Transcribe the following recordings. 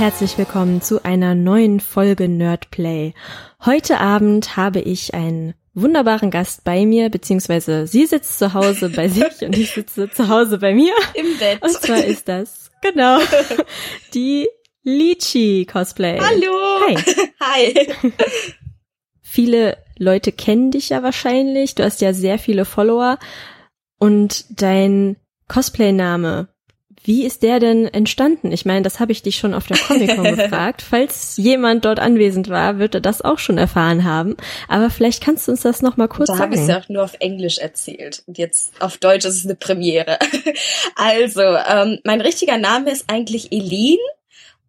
Herzlich willkommen zu einer neuen Folge Nerdplay. Heute Abend habe ich einen wunderbaren Gast bei mir, beziehungsweise sie sitzt zu Hause bei sich und ich sitze zu Hause bei mir. Im Bett. Und zwar ist das, genau, die Lychee Cosplay. Hallo. Hi. Hi. Viele Leute kennen dich ja wahrscheinlich. Du hast ja sehr viele Follower. Und dein Cosplay-Name, wie ist der denn entstanden? Ich meine, das habe ich dich schon auf der Comic-Con gefragt. Falls jemand dort anwesend war, wird er das auch schon erfahren haben. Aber vielleicht kannst du uns das noch mal kurz da sagen. Da habe ich ja auch nur auf Englisch erzählt. Und jetzt auf Deutsch ist es eine Premiere. Also, ähm, mein richtiger Name ist eigentlich Elin.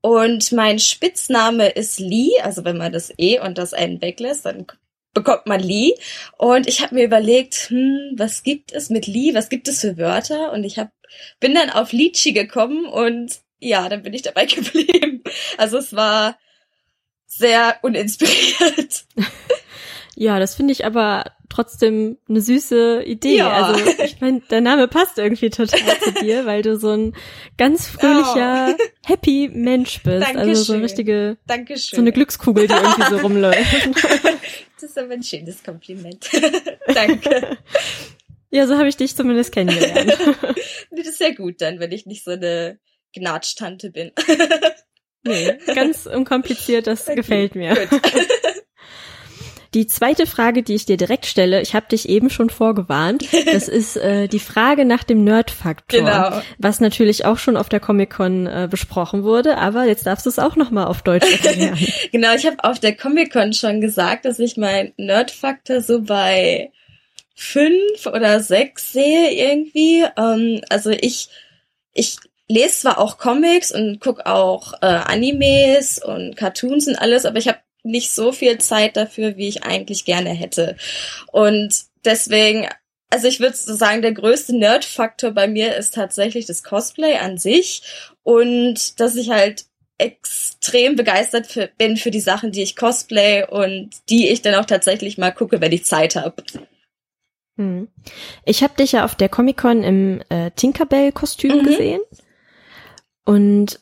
Und mein Spitzname ist Lee, also wenn man das E und das N weglässt, dann bekommt man Lee. Und ich habe mir überlegt, hm, was gibt es mit Lee? Was gibt es für Wörter? Und ich hab, bin dann auf Lychee gekommen und ja, dann bin ich dabei geblieben. Also es war sehr uninspiriert. Ja, das finde ich aber trotzdem eine süße Idee. Ja. Also ich meine, der Name passt irgendwie total zu dir, weil du so ein ganz fröhlicher, oh. happy Mensch bist. Dankeschön. Also so eine richtige, Dankeschön. so eine Glückskugel, die irgendwie so rumläuft. Das ist aber ein schönes Kompliment. Danke. Ja, so habe ich dich zumindest kennengelernt. das ist sehr gut dann, wenn ich nicht so eine Gnatsch-Tante bin. Nee, ganz unkompliziert, das okay, gefällt mir. Gut. Die zweite Frage, die ich dir direkt stelle, ich habe dich eben schon vorgewarnt, das ist äh, die Frage nach dem Nerd-Faktor, Genau. was natürlich auch schon auf der Comic-Con äh, besprochen wurde, aber jetzt darfst du es auch noch mal auf Deutsch erklären. genau, ich habe auf der Comic-Con schon gesagt, dass ich mein Nerd-Faktor so bei fünf oder sechs sehe irgendwie. Ähm, also ich, ich lese zwar auch Comics und guck auch äh, Animes und Cartoons und alles, aber ich habe nicht so viel Zeit dafür, wie ich eigentlich gerne hätte. Und deswegen, also ich würde so sagen, der größte Nerd-Faktor bei mir ist tatsächlich das Cosplay an sich und dass ich halt extrem begeistert für, bin für die Sachen, die ich cosplay und die ich dann auch tatsächlich mal gucke, wenn ich Zeit habe. Hm. Ich habe dich ja auf der Comic-Con im äh, Tinkerbell-Kostüm Mhm. gesehen. Und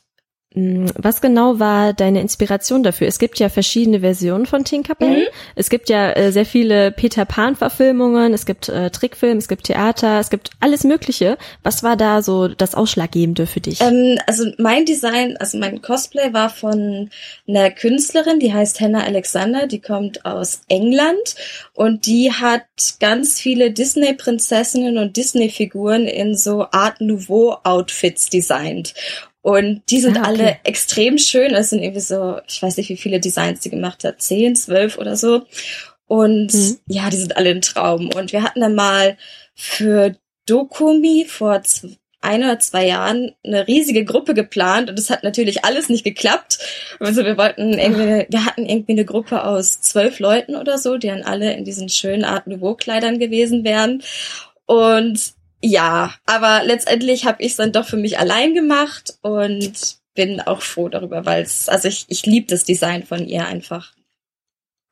was genau war deine Inspiration dafür? Es gibt ja verschiedene Versionen von Tinkerbell. Mhm. Es gibt ja äh, sehr viele Peter Pan-Verfilmungen, es gibt äh, Trickfilme, es gibt Theater, es gibt alles Mögliche. Was war da so das Ausschlaggebende für dich? Ähm, also mein Design, also mein Cosplay war von einer Künstlerin, die heißt Hannah Alexander, die kommt aus England und die hat ganz viele Disney-Prinzessinnen und Disney-Figuren in so Art Nouveau-Outfits designt. Und die sind Ah, okay. alle extrem schön. Es sind irgendwie so, ich weiß nicht, wie viele Designs die gemacht hat, zehn, zwölf oder so. Und Mhm. ja, die sind alle ein Traum. Und wir hatten dann mal für Dokumi vor ein oder zwei Jahren eine riesige Gruppe geplant und es hat natürlich alles nicht geklappt. Also wir wollten irgendwie, wir hatten irgendwie eine Gruppe aus zwölf Leuten oder so, die dann alle in diesen schönen Art Nouveau Kleidern gewesen wären. Und ja, aber letztendlich habe ich es dann doch für mich allein gemacht und bin auch froh darüber, weil es, also ich, ich liebe das Design von ihr einfach.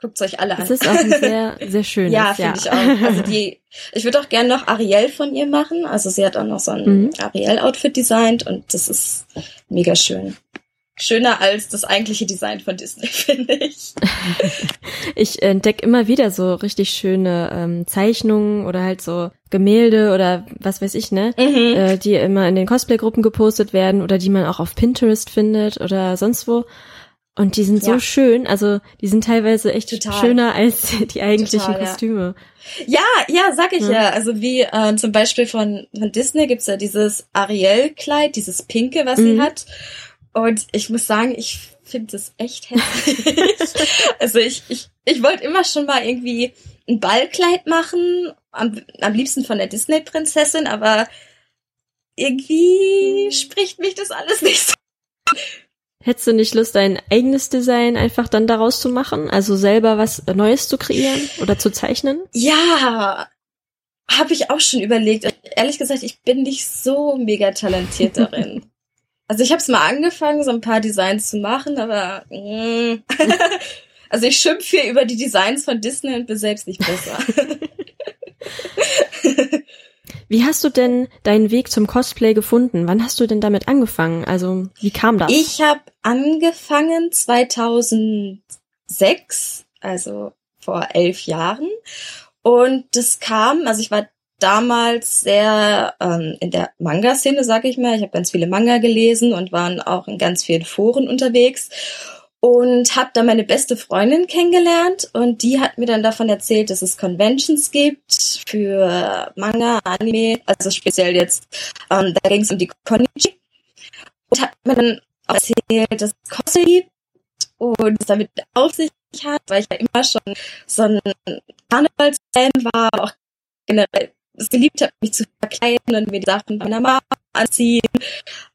Guckt's euch alle Es an. ist auch ein sehr, sehr schönes. Ja, finde ich auch. Also die, ich würde auch gerne noch Ariel von ihr machen. Also sie hat auch noch so ein Mhm. Ariel-Outfit designt und das ist mega schön. Schöner als das eigentliche Design von Disney, finde ich. Ich entdecke immer wieder so richtig schöne ähm, Zeichnungen oder halt so Gemälde oder was weiß ich, ne? Mhm. Äh, die immer in den Cosplay-Gruppen gepostet werden oder die man auch auf Pinterest findet oder sonst wo. Und die sind so Ja. schön, also die sind teilweise echt Total. schöner als die eigentlichen Total, ja. Kostüme. Ja, ja, sag ich Ja. ja. Also wie äh, zum Beispiel von, von Disney gibt's ja dieses Ariel-Kleid, dieses Pinke, was sie Mhm. hat. Und ich muss sagen, ich finde das echt hässlich. also ich, ich, ich wollte immer schon mal irgendwie ein Ballkleid machen, am, am liebsten von der Disney-Prinzessin, aber irgendwie spricht mich das alles nicht so. Hättest du nicht Lust, dein eigenes Design einfach dann daraus zu machen? Also selber was Neues zu kreieren oder zu zeichnen? Ja, habe ich auch schon überlegt. Ehrlich gesagt, ich bin nicht so mega talentiert darin. Also ich habe es mal angefangen, so ein paar Designs zu machen, aber mm, also ich schimpfe hier über die Designs von Disney und bin selbst nicht besser. Wie hast du denn deinen Weg zum Cosplay gefunden? Wann hast du denn damit angefangen? Also, wie kam das? Ich habe angefangen 2006, also vor elf Jahren. Und das kam, also ich war damals sehr ähm, in der Manga-Szene, sag ich mal. Ich habe ganz viele Manga gelesen und waren auch in ganz vielen Foren unterwegs und habe da meine beste Freundin kennengelernt und die hat mir dann davon erzählt, dass es Conventions gibt für Manga, Anime, also speziell jetzt, ähm, da ging es um die Konichi und hat mir dann auch erzählt, dass es Cosplay gibt und es damit auf sich hat, weil ich ja immer schon so ein Karnevalsfan war, auch generell es geliebt habe, mich zu verkleiden und mir die Sachen meiner Mama anziehen,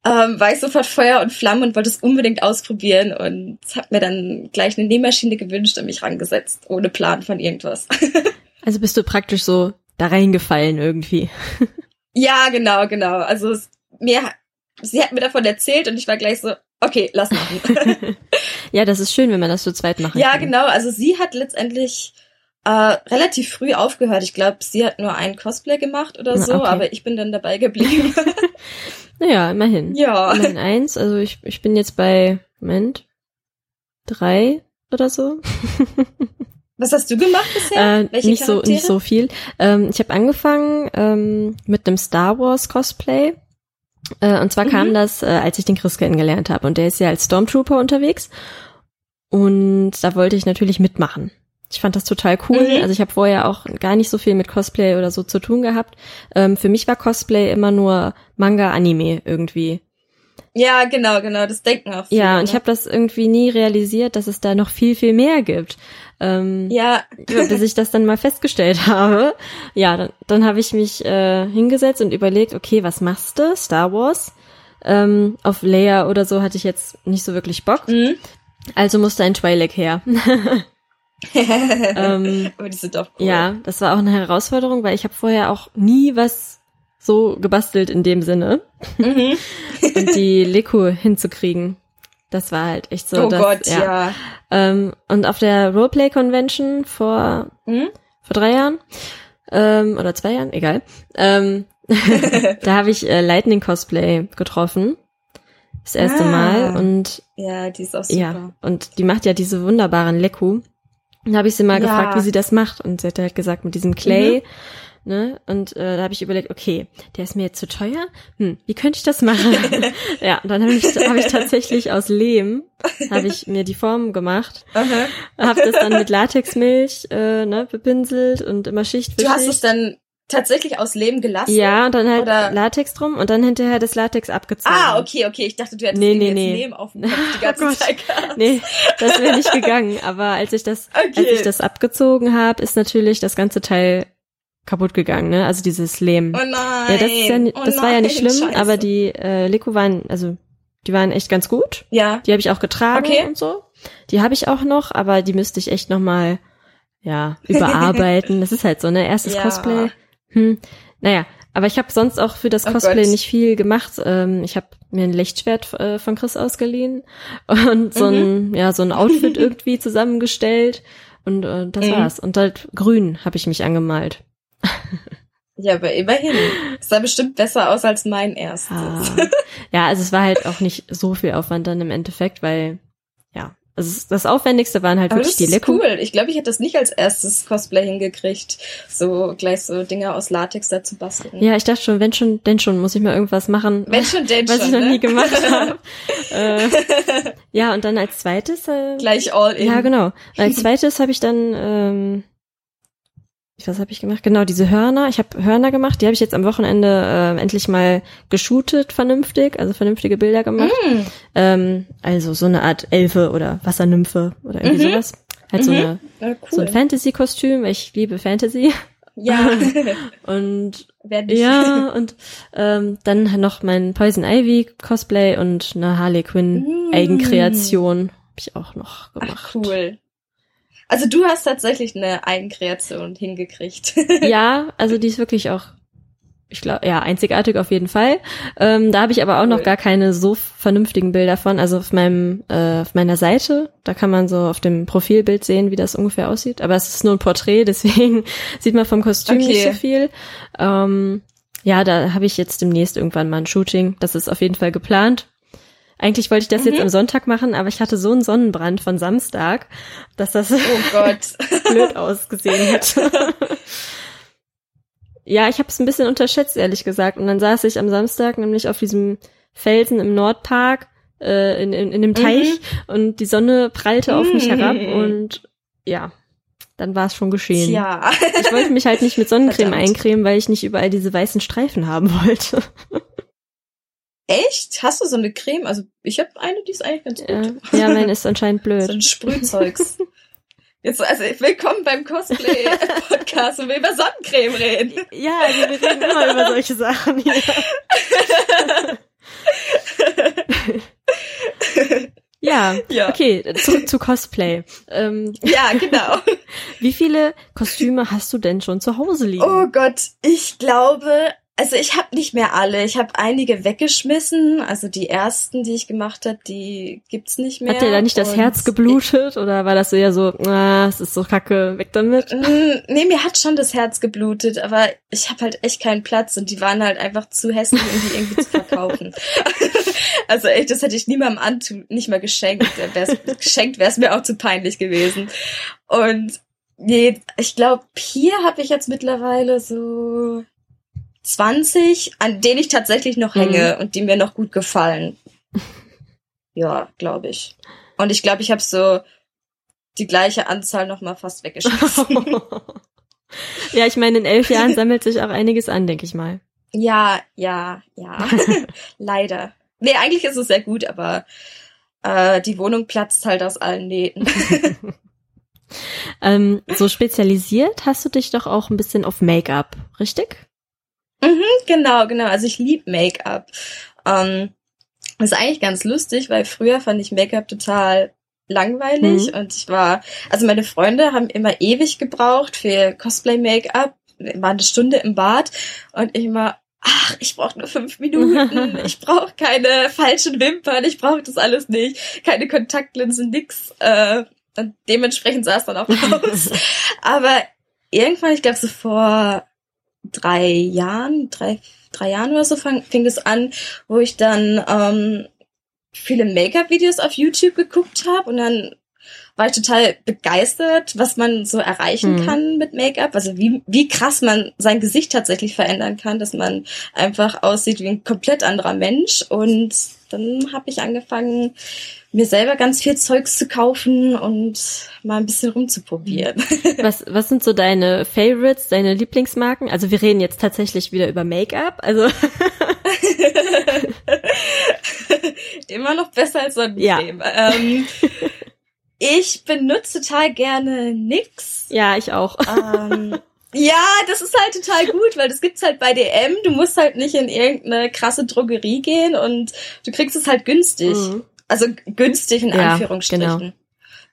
ähm, war ich sofort Feuer und Flamme und wollte es unbedingt ausprobieren und habe mir dann gleich eine Nähmaschine gewünscht und mich rangesetzt, ohne Plan von irgendwas. also bist du praktisch so da reingefallen irgendwie. ja, genau, genau. Also es, mir, sie hat mir davon erzählt und ich war gleich so, okay, lass machen. ja, das ist schön, wenn man das zu zweit machen ja, kann. Ja, genau. Also sie hat letztendlich äh, relativ früh aufgehört. Ich glaube, sie hat nur ein Cosplay gemacht oder so, okay. aber ich bin dann dabei geblieben. naja, immerhin. Ja. Immerhin eins. Also ich, ich bin jetzt bei, Moment, drei oder so. Was hast du gemacht bisher? Äh, Welche nicht so nicht so viel. Ähm, ich habe angefangen ähm, mit einem Star Wars Cosplay. Äh, und zwar mhm. kam das, äh, als ich den Chris kennengelernt habe. Und der ist ja als Stormtrooper unterwegs. Und da wollte ich natürlich mitmachen. Ich fand das total cool. Mhm. Also ich habe vorher auch gar nicht so viel mit Cosplay oder so zu tun gehabt. Ähm, für mich war Cosplay immer nur Manga, Anime irgendwie. Ja, genau, genau, das denken auch viele. Ja, und ich ne? habe das irgendwie nie realisiert, dass es da noch viel, viel mehr gibt. Ähm, ja. bis ich das dann mal festgestellt habe. Ja, dann, dann habe ich mich äh, hingesetzt und überlegt, okay, was machst du? Star Wars. Ähm, auf Leia oder so hatte ich jetzt nicht so wirklich Bock. Mhm. Also musste ein Twi'lek her. ähm, Aber die sind doch cool. Ja, das war auch eine Herausforderung, weil ich habe vorher auch nie was so gebastelt in dem Sinne. Mhm. und die Leko hinzukriegen. Das war halt echt so. Oh dass, Gott, ja. ja. Ähm, und auf der Roleplay Convention vor, mhm. vor drei Jahren, ähm, oder zwei Jahren, egal, ähm, da habe ich äh, Lightning Cosplay getroffen. Das erste ah. Mal und ja, die ist auch super. Ja, und die macht ja diese wunderbaren Leku. Dann habe ich sie mal ja. gefragt, wie sie das macht. Und sie hat halt gesagt, mit diesem Clay. Mhm. Ne? Und äh, da habe ich überlegt, okay, der ist mir jetzt zu teuer. Hm, wie könnte ich das machen? ja, dann habe ich, hab ich tatsächlich aus Lehm habe ich mir die Form gemacht, habe das dann mit Latexmilch äh, ne, bepinselt und immer Schicht für Du Schicht. hast es dann tatsächlich aus Lehm gelassen? Ja, und dann halt oder? Latex drum und dann hinterher das Latex abgezogen. Ah, okay, okay. Ich dachte, du hättest nee, nee, nee. Lehm auf dem Kopf die ganze oh Zeit gehabt. Nee, das wäre nicht gegangen. Aber als ich das, okay. als ich das abgezogen habe, ist natürlich das ganze Teil kaputt gegangen, ne? Also dieses Lehm. Oh nein. Ja, das, ist ja, das oh war ja nicht schlimm, Scheiße. aber die äh, Leko waren, also die waren echt ganz gut. Ja. Die habe ich auch getragen okay. und so. Die habe ich auch noch, aber die müsste ich echt noch mal ja überarbeiten. das ist halt so ne erstes ja. Cosplay. Hm. Naja, aber ich habe sonst auch für das Oh Cosplay Gott. nicht viel gemacht. Ähm, ich habe mir ein Lichtschwert äh, von Chris ausgeliehen und so ein ja so ein Outfit irgendwie zusammengestellt und äh, das Mhm. war's. Und halt grün habe ich mich angemalt. Ja, aber immerhin. Es sah bestimmt besser aus als mein erstes. Ah. ja, also es war halt auch nicht so viel Aufwand dann im Endeffekt, weil ja, also das Aufwendigste waren halt Aber wirklich das die ist Leku. cool. Ich glaube, ich hätte das nicht als erstes Cosplay hingekriegt, so gleich so Dinge aus Latex da zu basteln. Ja, ich dachte schon, wenn schon, denn schon, muss ich mal irgendwas machen, Wenn schon, denn was schon, ich noch ne? nie gemacht habe. äh, ja, und dann als zweites, äh, Gleich all in. ja genau, als zweites habe ich dann, ähm, was habe ich gemacht? Genau, diese Hörner. Ich habe Hörner gemacht. Die habe ich jetzt am Wochenende äh, endlich mal geshootet, vernünftig, also vernünftige Bilder gemacht. Mm. Ähm, also so eine Art Elfe oder Wassernymphe oder irgendwie Mhm. sowas. Halt so, Mhm. eine, Ja, cool. so ein Fantasy-Kostüm, ich liebe Fantasy. ja. Und ja, und ähm, dann noch mein Poison Ivy Cosplay und eine Harley Quinn Mm. Eigenkreation habe ich auch noch gemacht. Ach, cool. Also du hast tatsächlich eine Eigenkreation hingekriegt. Ja, also die ist wirklich auch, ich glaube, ja, einzigartig auf jeden Fall. Ähm, da habe ich aber auch noch Cool. gar keine so vernünftigen Bilder von. Also auf meinem, äh, auf meiner Seite, da kann man so auf dem Profilbild sehen, wie das ungefähr aussieht. Aber es ist nur ein Porträt, deswegen sieht man vom Kostüm nicht Okay. so viel. Ähm, Ja, da habe ich jetzt demnächst irgendwann mal ein Shooting. Das ist auf jeden Fall geplant. Eigentlich wollte ich das mhm. jetzt am Sonntag machen, aber ich hatte so einen Sonnenbrand von Samstag, dass das oh Gott. blöd ausgesehen hätte. ja, ich habe es ein bisschen unterschätzt, ehrlich gesagt. Und dann saß ich am Samstag nämlich auf diesem Felsen im Nordpark äh, in, in, in dem Teich mhm. und die Sonne prallte auf mich herab mhm. und ja, dann war es schon geschehen. Ja. ich wollte mich halt nicht mit Sonnencreme Verdammt. eincremen, weil ich nicht überall diese weißen Streifen haben wollte. Echt? Hast du so eine Creme? Also ich habe eine, die ist eigentlich ganz gut. Ja, ja meine ist anscheinend blöd. So ein Sprühzeugs. Jetzt, also willkommen beim Cosplay-Podcast und wir über Sonnencreme reden. Ja, also wir reden immer über solche Sachen hier. ja, ja, okay, zurück zu Cosplay. Ähm, ja, genau. Wie viele Kostüme hast du denn schon zu Hause liegen? Oh Gott, ich glaube also ich habe nicht mehr alle. Ich habe einige weggeschmissen. Also die ersten, die ich gemacht habe, die gibt's nicht mehr. Hat dir da nicht das Herz geblutet oder war das so ja so, ah, es ist so kacke, weg damit? Nee, mir hat schon das Herz geblutet, aber ich habe halt echt keinen Platz und die waren halt einfach zu hässlich, um die irgendwie zu verkaufen. also echt, das hätte ich niemandem antun, nicht mal geschenkt. Wär's, geschenkt wäre es mir auch zu peinlich gewesen. Und nee, ich glaube, hier habe ich jetzt mittlerweile so 20, an denen ich tatsächlich noch hänge mhm. und die mir noch gut gefallen. ja, glaube ich. Und ich glaube, ich habe so die gleiche Anzahl noch mal fast weggeschmissen. ja, ich meine, in elf Jahren sammelt sich auch einiges an, denke ich mal. Ja, ja, ja. Leider. Nee, eigentlich ist es sehr gut, aber äh, die Wohnung platzt halt aus allen Nähten. ähm, so spezialisiert hast du dich doch auch ein bisschen auf Make-up, richtig? Mhm, genau, genau. Also ich lieb Make-up. Ähm, das ist eigentlich ganz lustig, weil früher fand ich Make-up total langweilig mhm. und ich war, also meine Freunde haben immer ewig gebraucht für Cosplay-Make-up, war eine Stunde im Bad und ich immer, ach, ich brauche nur fünf Minuten, ich brauche keine falschen Wimpern, ich brauche das alles nicht, keine Kontaktlinsen, nix. Äh, und dementsprechend sah es dann auch aus. Aber irgendwann, ich glaube so vor drei Jahren, drei, drei Jahren oder so fang, fing es an, wo ich dann ähm, viele Make-up-Videos auf YouTube geguckt habe und dann war ich total begeistert, was man so erreichen mhm. kann mit Make-up. Also wie, wie krass man sein Gesicht tatsächlich verändern kann, dass man einfach aussieht wie ein komplett anderer Mensch. Und dann habe ich angefangen, mir selber ganz viel Zeugs zu kaufen und mal ein bisschen rumzuprobieren. Was, was sind so deine Favorites, deine Lieblingsmarken? Also wir reden jetzt tatsächlich wieder über Make-up, also. Immer noch besser als Sonnencreme. Ja. Ähm, ich benutze total gerne NYX. Ja, ich auch. Ähm, ja, das ist halt total gut, weil das gibt's halt bei DM. Du musst halt nicht in irgendeine krasse Drogerie gehen und du kriegst es halt günstig. Mhm. Also günstig in ja, Anführungsstrichen. Genau.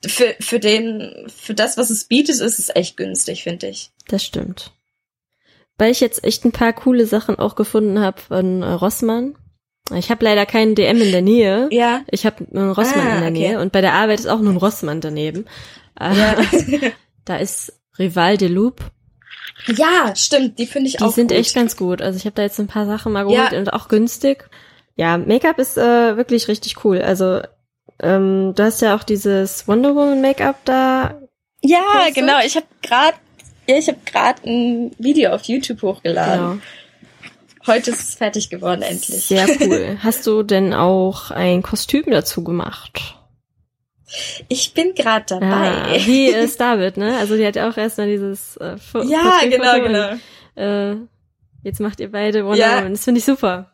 Für, für den, für das, was es bietet, ist es echt günstig, finde ich. Das stimmt. Weil ich jetzt echt ein paar coole Sachen auch gefunden habe von äh, Rossmann. Ich habe leider keinen DM in der Nähe. Ja. Ich habe einen Rossmann ah, in der Nähe und bei der Arbeit ist auch nur ein Rossmann daneben. Ja. da ist Rival de Loup. Ja, stimmt, die finde ich die auch. Die sind gut. echt ganz gut. Also ich habe da jetzt ein paar Sachen mal geholt ja. und auch günstig. Ja, Make-up ist äh, wirklich richtig cool. Also ähm, du hast ja auch dieses Wonder Woman Make-up da. Ja, genau. Ich habe gerade, ja, ich habe gerade ein Video auf YouTube hochgeladen. Genau. Heute ist es fertig geworden, endlich. Sehr cool. Hast du denn auch ein Kostüm dazu gemacht? Ich bin gerade dabei. Ah, wie ist David, ne? Also die hat ja auch erstmal dieses äh, F Ja, genau, genau. äh, jetzt macht ihr beide Wonder ja. Woman. Das finde ich super.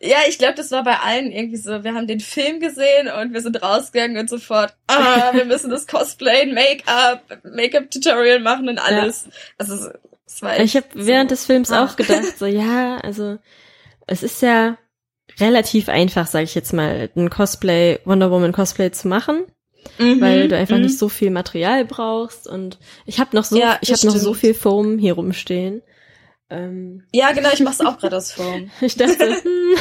Ja, ich glaube, das war bei allen irgendwie so. Wir haben den Film gesehen und wir sind rausgegangen und sofort, ah, wir müssen das Cosplay, Make-up, Make-up-Tutorial machen und alles. Ja. Also Ich habe so, während des Films ah. auch gedacht, so ja, also es ist ja relativ einfach, sage ich jetzt mal, ein Cosplay, Wonder Woman Cosplay zu machen. Mhm, weil du einfach mhm. nicht so viel Material brauchst und ich habe noch so ja, ich habe noch so viel Foam hier rumstehen. Ähm, ja, genau, ich mach's auch gerade aus Foam. ich dachte, hm,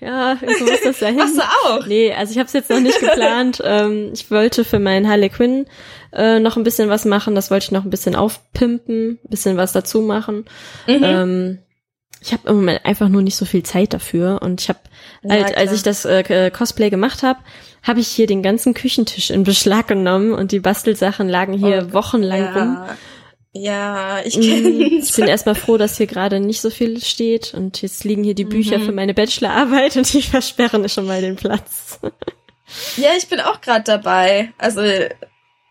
ja, so muss das ja hin. Machst du auch? Nee, also ich habe es jetzt noch nicht geplant. ähm, ich wollte für meinen Harley Quinn äh, noch ein bisschen was machen. Das wollte ich noch ein bisschen aufpimpen, ein bisschen was dazu machen. Mhm. Ähm, Ich habe im Moment einfach nur nicht so viel Zeit dafür und ich habe, Ja, halt, als ich das äh, Cosplay gemacht habe, habe ich hier den ganzen Küchentisch in Beschlag genommen und die Bastelsachen lagen hier Oh, wochenlang rum. Ja. Ich Mm, kenn's. Ich bin erstmal froh, dass hier gerade nicht so viel steht und jetzt liegen hier die Bücher Mhm. für meine Bachelorarbeit und die versperren schon mal den Platz. Ja, ich bin auch gerade dabei. Also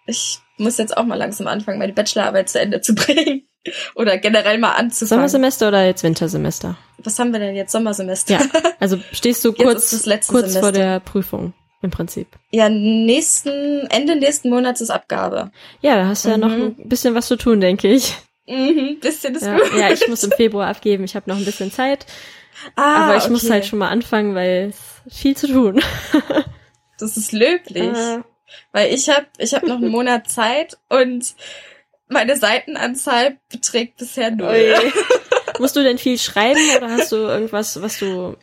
ich muss jetzt auch mal langsam anfangen, meine Bachelorarbeit zu Ende zu bringen. Oder generell mal anzufangen. Sommersemester oder jetzt Wintersemester? Was haben wir denn jetzt? Sommersemester? Ja, also stehst du kurz, ist das letzte kurz vor Semester. der Prüfung im Prinzip. Ja, nächsten, Ende nächsten Monats ist Abgabe. Ja, da hast du ja noch Mhm. ein bisschen was zu tun, denke ich. Mhm, bisschen ist Ja, gut. ja, ich muss im Februar abgeben. Ich habe noch ein bisschen Zeit, ah, aber ich muss okay. halt schon mal anfangen, weil es viel zu tun. Das ist löblich. Äh, Weil ich habe ich hab noch einen Monat Zeit und meine Seitenanzahl beträgt bisher null. Musst du denn viel schreiben oder hast du irgendwas, was du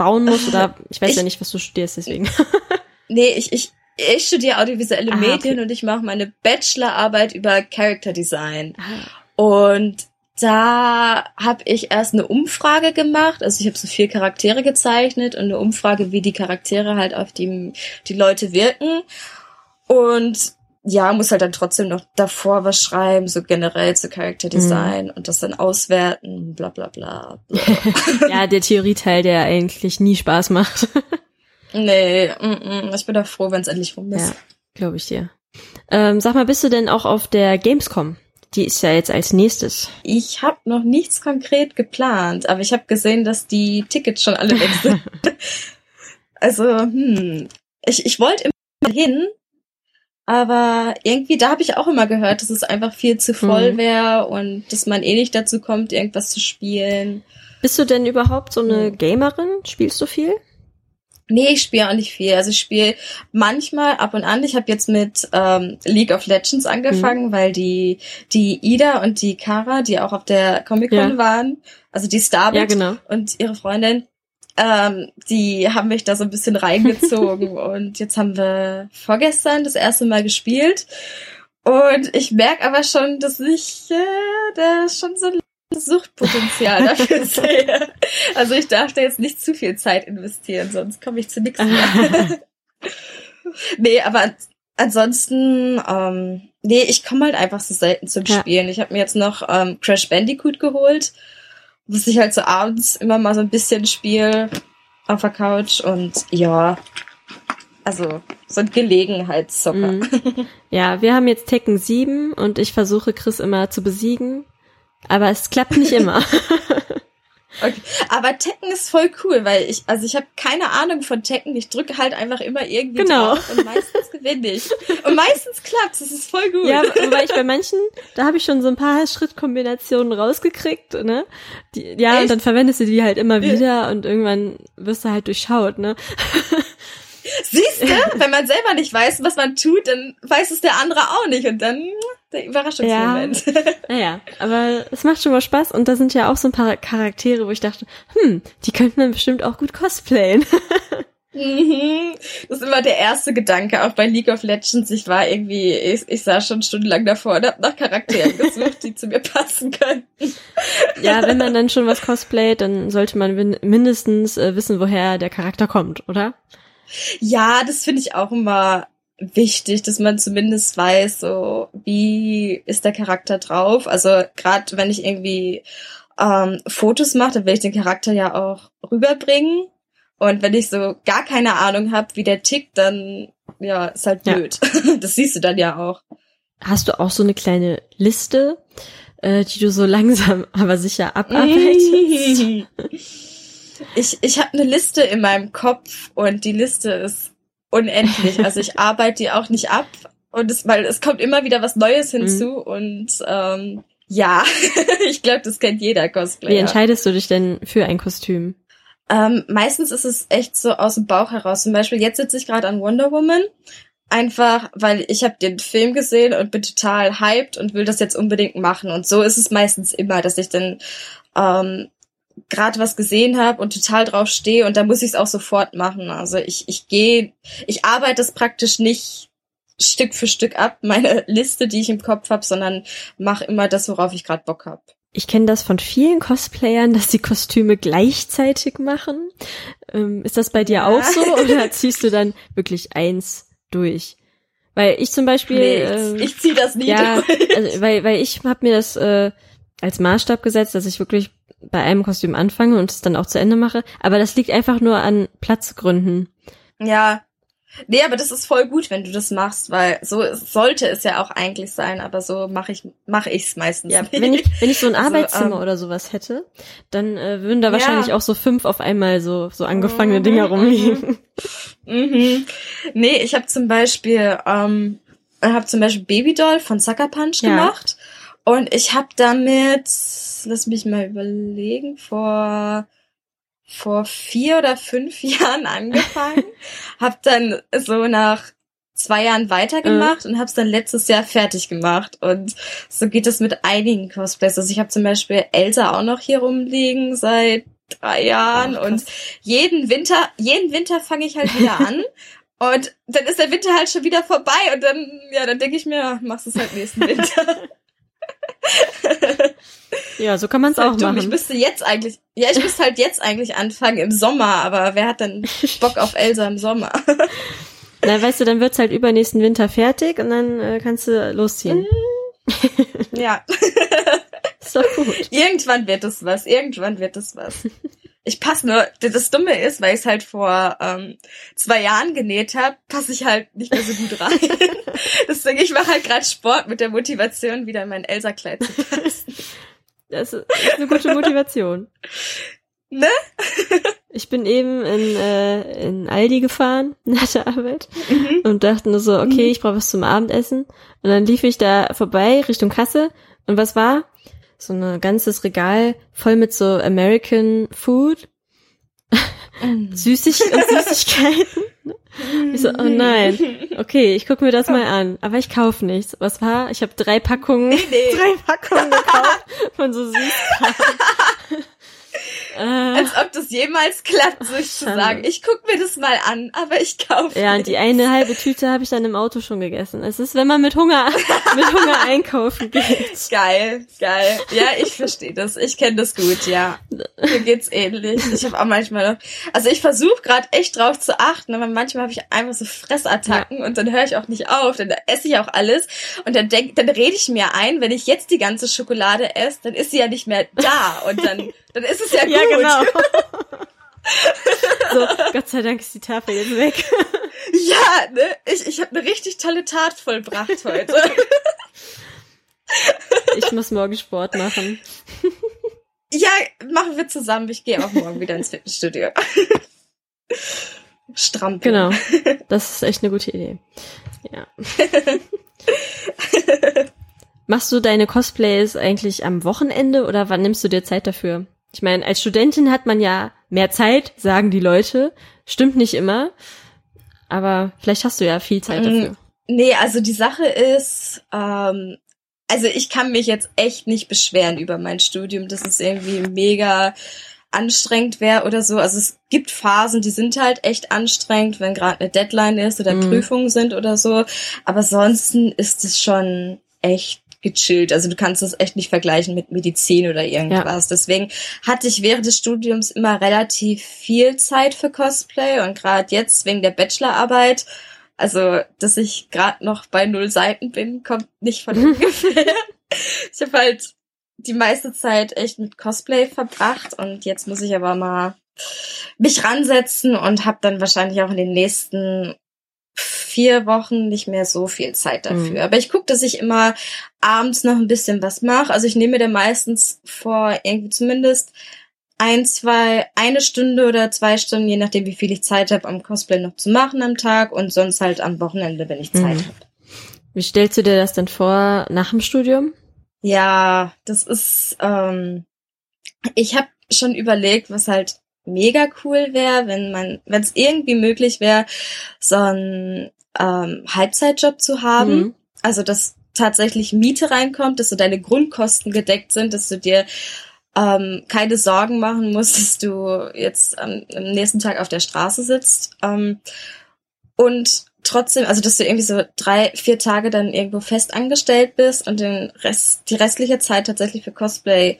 bauen musst? Oder ich weiß Ich- ja nicht, was du studierst, deswegen. Nee, ich, ich, ich studiere audiovisuelle Ah, Medien okay. und ich mache meine Bachelorarbeit über Character Design. Ah, Und da habe ich erst eine Umfrage gemacht. Also ich habe so vier Charaktere gezeichnet und eine Umfrage, wie die Charaktere halt auf die, die Leute wirken. Und ja, muss halt dann trotzdem noch davor was schreiben, so generell zu Character Design und das dann auswerten, bla bla bla. Ja, der Theorieteil, der eigentlich nie Spaß macht. nee, mm, mm, ich bin doch froh, wenn es endlich rum ist. Ja, glaube ich dir. Ähm, sag mal, bist du denn auch auf der Gamescom? Die ist ja jetzt als nächstes. Ich habe noch nichts konkret geplant, aber ich habe gesehen, dass die Tickets schon alle weg sind. also, hm, ich, ich wollte immer hin, aber irgendwie, da habe ich auch immer gehört, dass es einfach viel zu voll Mhm. wäre und dass man eh nicht dazu kommt, irgendwas zu spielen. Bist du denn überhaupt so eine. Gamerin? Spielst du viel? Nee, ich spiele auch nicht viel. Also ich spiele manchmal ab und an. Ich habe jetzt mit ähm, League of Legends angefangen, weil die die Ida und die Kara, die auch auf der Comic Con Ja. waren, also die Starbit Ja, genau. und ihre Freundin, ähm, die haben mich da so ein bisschen reingezogen und jetzt haben wir vorgestern das erste Mal gespielt und ich merke aber schon, dass ich äh, da schon so ein Suchtpotenzial dafür sehe. Also ich darf da jetzt nicht zu viel Zeit investieren, sonst komme ich zu nichts mehr. nee, aber an- ansonsten, ähm, nee, ich komme halt einfach so selten zum Ja. Spielen. Ich habe mir jetzt noch ähm, Crash Bandicoot geholt, was ich halt so abends immer mal so ein bisschen spiele auf der Couch und ja, also so ein Gelegenheitszocker. Mhm. Ja, wir haben jetzt Tekken 7 und ich versuche Chris immer zu besiegen, aber es klappt nicht immer. Okay. Aber Tekken ist voll cool, weil ich, also ich habe keine Ahnung von Tekken. Ich drücke halt einfach immer irgendwie Genau. drauf und meistens gewinne ich. Und meistens klappt's. Das ist voll gut. ja, wobei ich bei manchen, da habe ich schon so ein paar Schrittkombinationen rausgekriegt, ne? Die, ja, Echt? und dann verwendest du die halt immer Ja. wieder und irgendwann wirst du halt durchschaut, ne? Siehst du, wenn man selber nicht weiß, was man tut, dann weiß es der andere auch nicht. Und dann der Überraschungsmoment. Naja, aber es macht schon mal Spaß und da sind ja auch so ein paar Charaktere, wo ich dachte, hm, die könnten man bestimmt auch gut cosplayen. Mhm. Das ist immer der erste Gedanke, auch bei League of Legends. Ich war irgendwie, ich, ich saß schon stundenlang davor und hab nach Charakteren gesucht, die zu mir passen können. ja, wenn man dann schon was cosplayt, dann sollte man min- mindestens äh, wissen, woher der Charakter kommt, oder? Ja, das finde ich auch immer wichtig, dass man zumindest weiß, so wie ist der Charakter drauf. Also gerade wenn ich irgendwie ähm, Fotos mache, dann will ich den Charakter ja auch rüberbringen. Und wenn ich so gar keine Ahnung habe, wie der tickt, dann ja, ist halt Ja. blöd. Das siehst du dann ja auch. Hast du auch so eine kleine Liste, äh, die du so langsam, aber sicher abarbeitest? Ich, ich habe eine Liste in meinem Kopf und die Liste ist unendlich. Also ich arbeite die auch nicht ab und es, weil es kommt immer wieder was Neues hinzu und ähm, ja, ich glaube, das kennt jeder Wie Cosplayer. entscheidest du dich denn für ein Kostüm? Ähm, meistens ist es echt so aus dem Bauch heraus. Zum Beispiel jetzt sitze ich gerade an Wonder Woman. Einfach, weil ich habe den Film gesehen und bin total hyped und will das jetzt unbedingt machen. Und so ist es meistens immer, dass ich dann ähm, gerade was gesehen habe und total drauf stehe und da muss ich es auch sofort machen. Also ich, ich gehe, ich arbeite es praktisch nicht Stück für Stück ab, meine Liste, die ich im Kopf habe, sondern mache immer das, worauf ich gerade Bock habe. ich kenne das von vielen Cosplayern, dass die Kostüme gleichzeitig machen. Ähm, ist das bei dir ja. auch so oder ziehst du dann wirklich eins durch? Weil ich zum Beispiel, nee, äh, ich zieh das nie ja, durch. Also, weil weil ich habe mir das äh, als Maßstab gesetzt, dass ich wirklich bei einem Kostüm anfange und es dann auch zu Ende mache. Aber das liegt einfach nur an Platzgründen. Ja, Nee, aber das ist voll gut, wenn du das machst, weil so sollte es ja auch eigentlich sein, aber so mache ich mache ich's meistens. Ja, nicht. wenn ich wenn ich so ein also, Arbeitszimmer ähm, oder sowas hätte, dann äh, würden da wahrscheinlich ja. auch so fünf auf einmal so so angefangene mhm, Dinger rumliegen. Mhm. Nee, ich habe zum Beispiel ähm, habe zum Beispiel Babydoll von Sucker Punch ja. gemacht und ich habe damit, lass mich mal überlegen, vor vor vier oder fünf Jahren angefangen, hab dann so nach zwei Jahren weitergemacht mhm. und hab's dann letztes Jahr fertig gemacht. Und so geht es mit einigen Cosplays. Also ich habe zum Beispiel Elsa auch noch hier rumliegen seit drei Jahren oh, und jeden Winter, jeden Winter fange ich halt wieder an. Und dann ist der Winter halt schon wieder vorbei und dann, ja, dann denke ich mir, machst du es halt nächsten Winter. Ja, so kann man es auch dumm. machen. Ich müsste jetzt eigentlich, ja, ich müsste halt jetzt eigentlich anfangen im Sommer, aber wer hat denn Bock auf Elsa im Sommer? Na, weißt du, dann wird's halt übernächsten Winter fertig und dann äh, kannst du losziehen. ja. ist doch gut. Irgendwann wird es was, irgendwann wird es was. Ich passe nur, das Dumme ist, weil ich es halt vor ähm, zwei Jahren genäht habe, passe ich halt nicht mehr so gut rein. Deswegen, ich mache halt gerade Sport mit der Motivation, wieder in mein Elsa-Kleid zu passen. Das ist eine gute Motivation. Ne? ich bin eben in, äh, in Aldi gefahren nach der Arbeit mhm. und dachte nur so, okay, mhm. ich brauche was zum Abendessen. Und dann lief ich da vorbei Richtung Kasse und was war? So ein ganzes Regal voll mit so American Food. Mm. Süßig und Süßigkeiten. Ich so, oh nein. Okay, ich guck mir das mal an. Aber ich kauf nichts. Was war? Ich habe drei Packungen, nee, nee. drei Packungen gekauft von so Süßigkeiten. Äh, Als ob das jemals klappt, sich zu sagen, ich guck mir das mal an, aber ich kaufe Ja, und die eine halbe Tüte habe ich dann im Auto schon gegessen. Es ist, wenn man mit Hunger, mit Hunger einkaufen geht. Geil, geil. Ja, ich verstehe das. Ich kenne das gut, ja. Mir geht's ähnlich. Ich habe auch manchmal noch, also ich versuche gerade echt drauf zu achten, aber manchmal habe ich einfach so Fressattacken ja. und dann höre ich auch nicht auf, dann esse ich auch alles und dann denk, dann rede ich mir ein, wenn ich jetzt die ganze Schokolade esse, dann ist sie ja nicht mehr da und dann dann ist es ja gut. Ja, genau. so, Gott sei Dank ist die Tafel jetzt weg. ja, ne? Ich, ich habe eine richtig tolle Tat vollbracht heute. ich muss morgen Sport machen. ja, machen wir zusammen. Ich gehe auch morgen wieder ins Fitnessstudio. Strampeln. Genau. Das ist echt eine gute Idee. Ja. Machst du deine Cosplays eigentlich am Wochenende oder wann nimmst du dir Zeit dafür? Ich meine, als Studentin hat man ja mehr Zeit, sagen die Leute. Stimmt nicht immer. Aber vielleicht hast du ja viel Zeit mm, dafür. Nee, also die Sache ist, ähm, also ich kann mich jetzt echt nicht beschweren über mein Studium, dass es irgendwie mega anstrengend wäre oder so. Also es gibt Phasen, die sind halt echt anstrengend, wenn gerade eine Deadline ist oder mm. Prüfungen sind oder so. Aber ansonsten ist es schon echt gechillt. Also du kannst das echt nicht vergleichen mit Medizin oder irgendwas. Ja. Deswegen hatte ich während des Studiums immer relativ viel Zeit für Cosplay und gerade jetzt wegen der Bachelorarbeit, also dass ich gerade noch bei null Seiten bin, kommt nicht von ungefähr. ich habe halt die meiste Zeit echt mit Cosplay verbracht und jetzt muss ich aber mal mich ransetzen und habe dann wahrscheinlich auch in den nächsten vier Wochen nicht mehr so viel Zeit dafür. Mhm. Aber ich gucke, dass ich immer abends noch ein bisschen was mache. Also ich nehme mir dann meistens vor, irgendwie zumindest ein, zwei, eine Stunde oder zwei Stunden, je nachdem, wie viel ich Zeit habe, am Cosplay noch zu machen am Tag und sonst halt am Wochenende, wenn ich Zeit mhm. habe. Wie stellst du dir das denn vor nach dem Studium? Ja, das ist, ähm, ich habe schon überlegt, was halt mega cool wäre, wenn man, wenn es irgendwie möglich wäre, so einen ähm, Halbzeitjob zu haben. Mhm. Also dass tatsächlich Miete reinkommt, dass so deine Grundkosten gedeckt sind, dass du dir ähm, keine Sorgen machen musst, dass du jetzt am, am nächsten Tag auf der Straße sitzt. Ähm, und trotzdem, also dass du irgendwie so drei, vier Tage dann irgendwo fest angestellt bist und den Rest, die restliche Zeit tatsächlich für Cosplay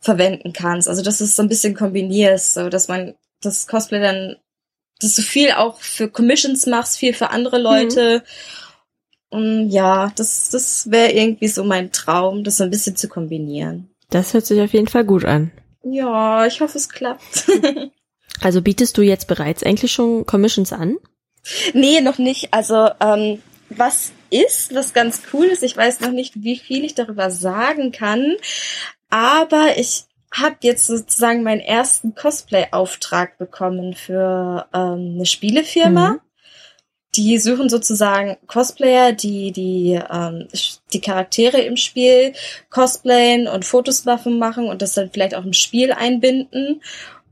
verwenden kannst. Also dass du es so ein bisschen kombinierst, so dass man das Cosplay dann, dass du viel auch für Commissions machst, viel für andere Leute. Mhm. Und ja, das, das wäre irgendwie so mein Traum, das so ein bisschen zu kombinieren. Das hört sich auf jeden Fall gut an. Ja, ich hoffe, es klappt. also bietest du jetzt bereits eigentlich schon Commissions an? Nee, noch nicht. Also, ähm, was ist, was ganz cool ist, ich weiß noch nicht, wie viel ich darüber sagen kann, aber ich habe jetzt sozusagen meinen ersten Cosplay-Auftrag bekommen für ähm, eine Spielefirma. Mhm. Die suchen sozusagen Cosplayer, die die ähm, die Charaktere im Spiel cosplayen und Fotos davon machen und das dann vielleicht auch im Spiel einbinden.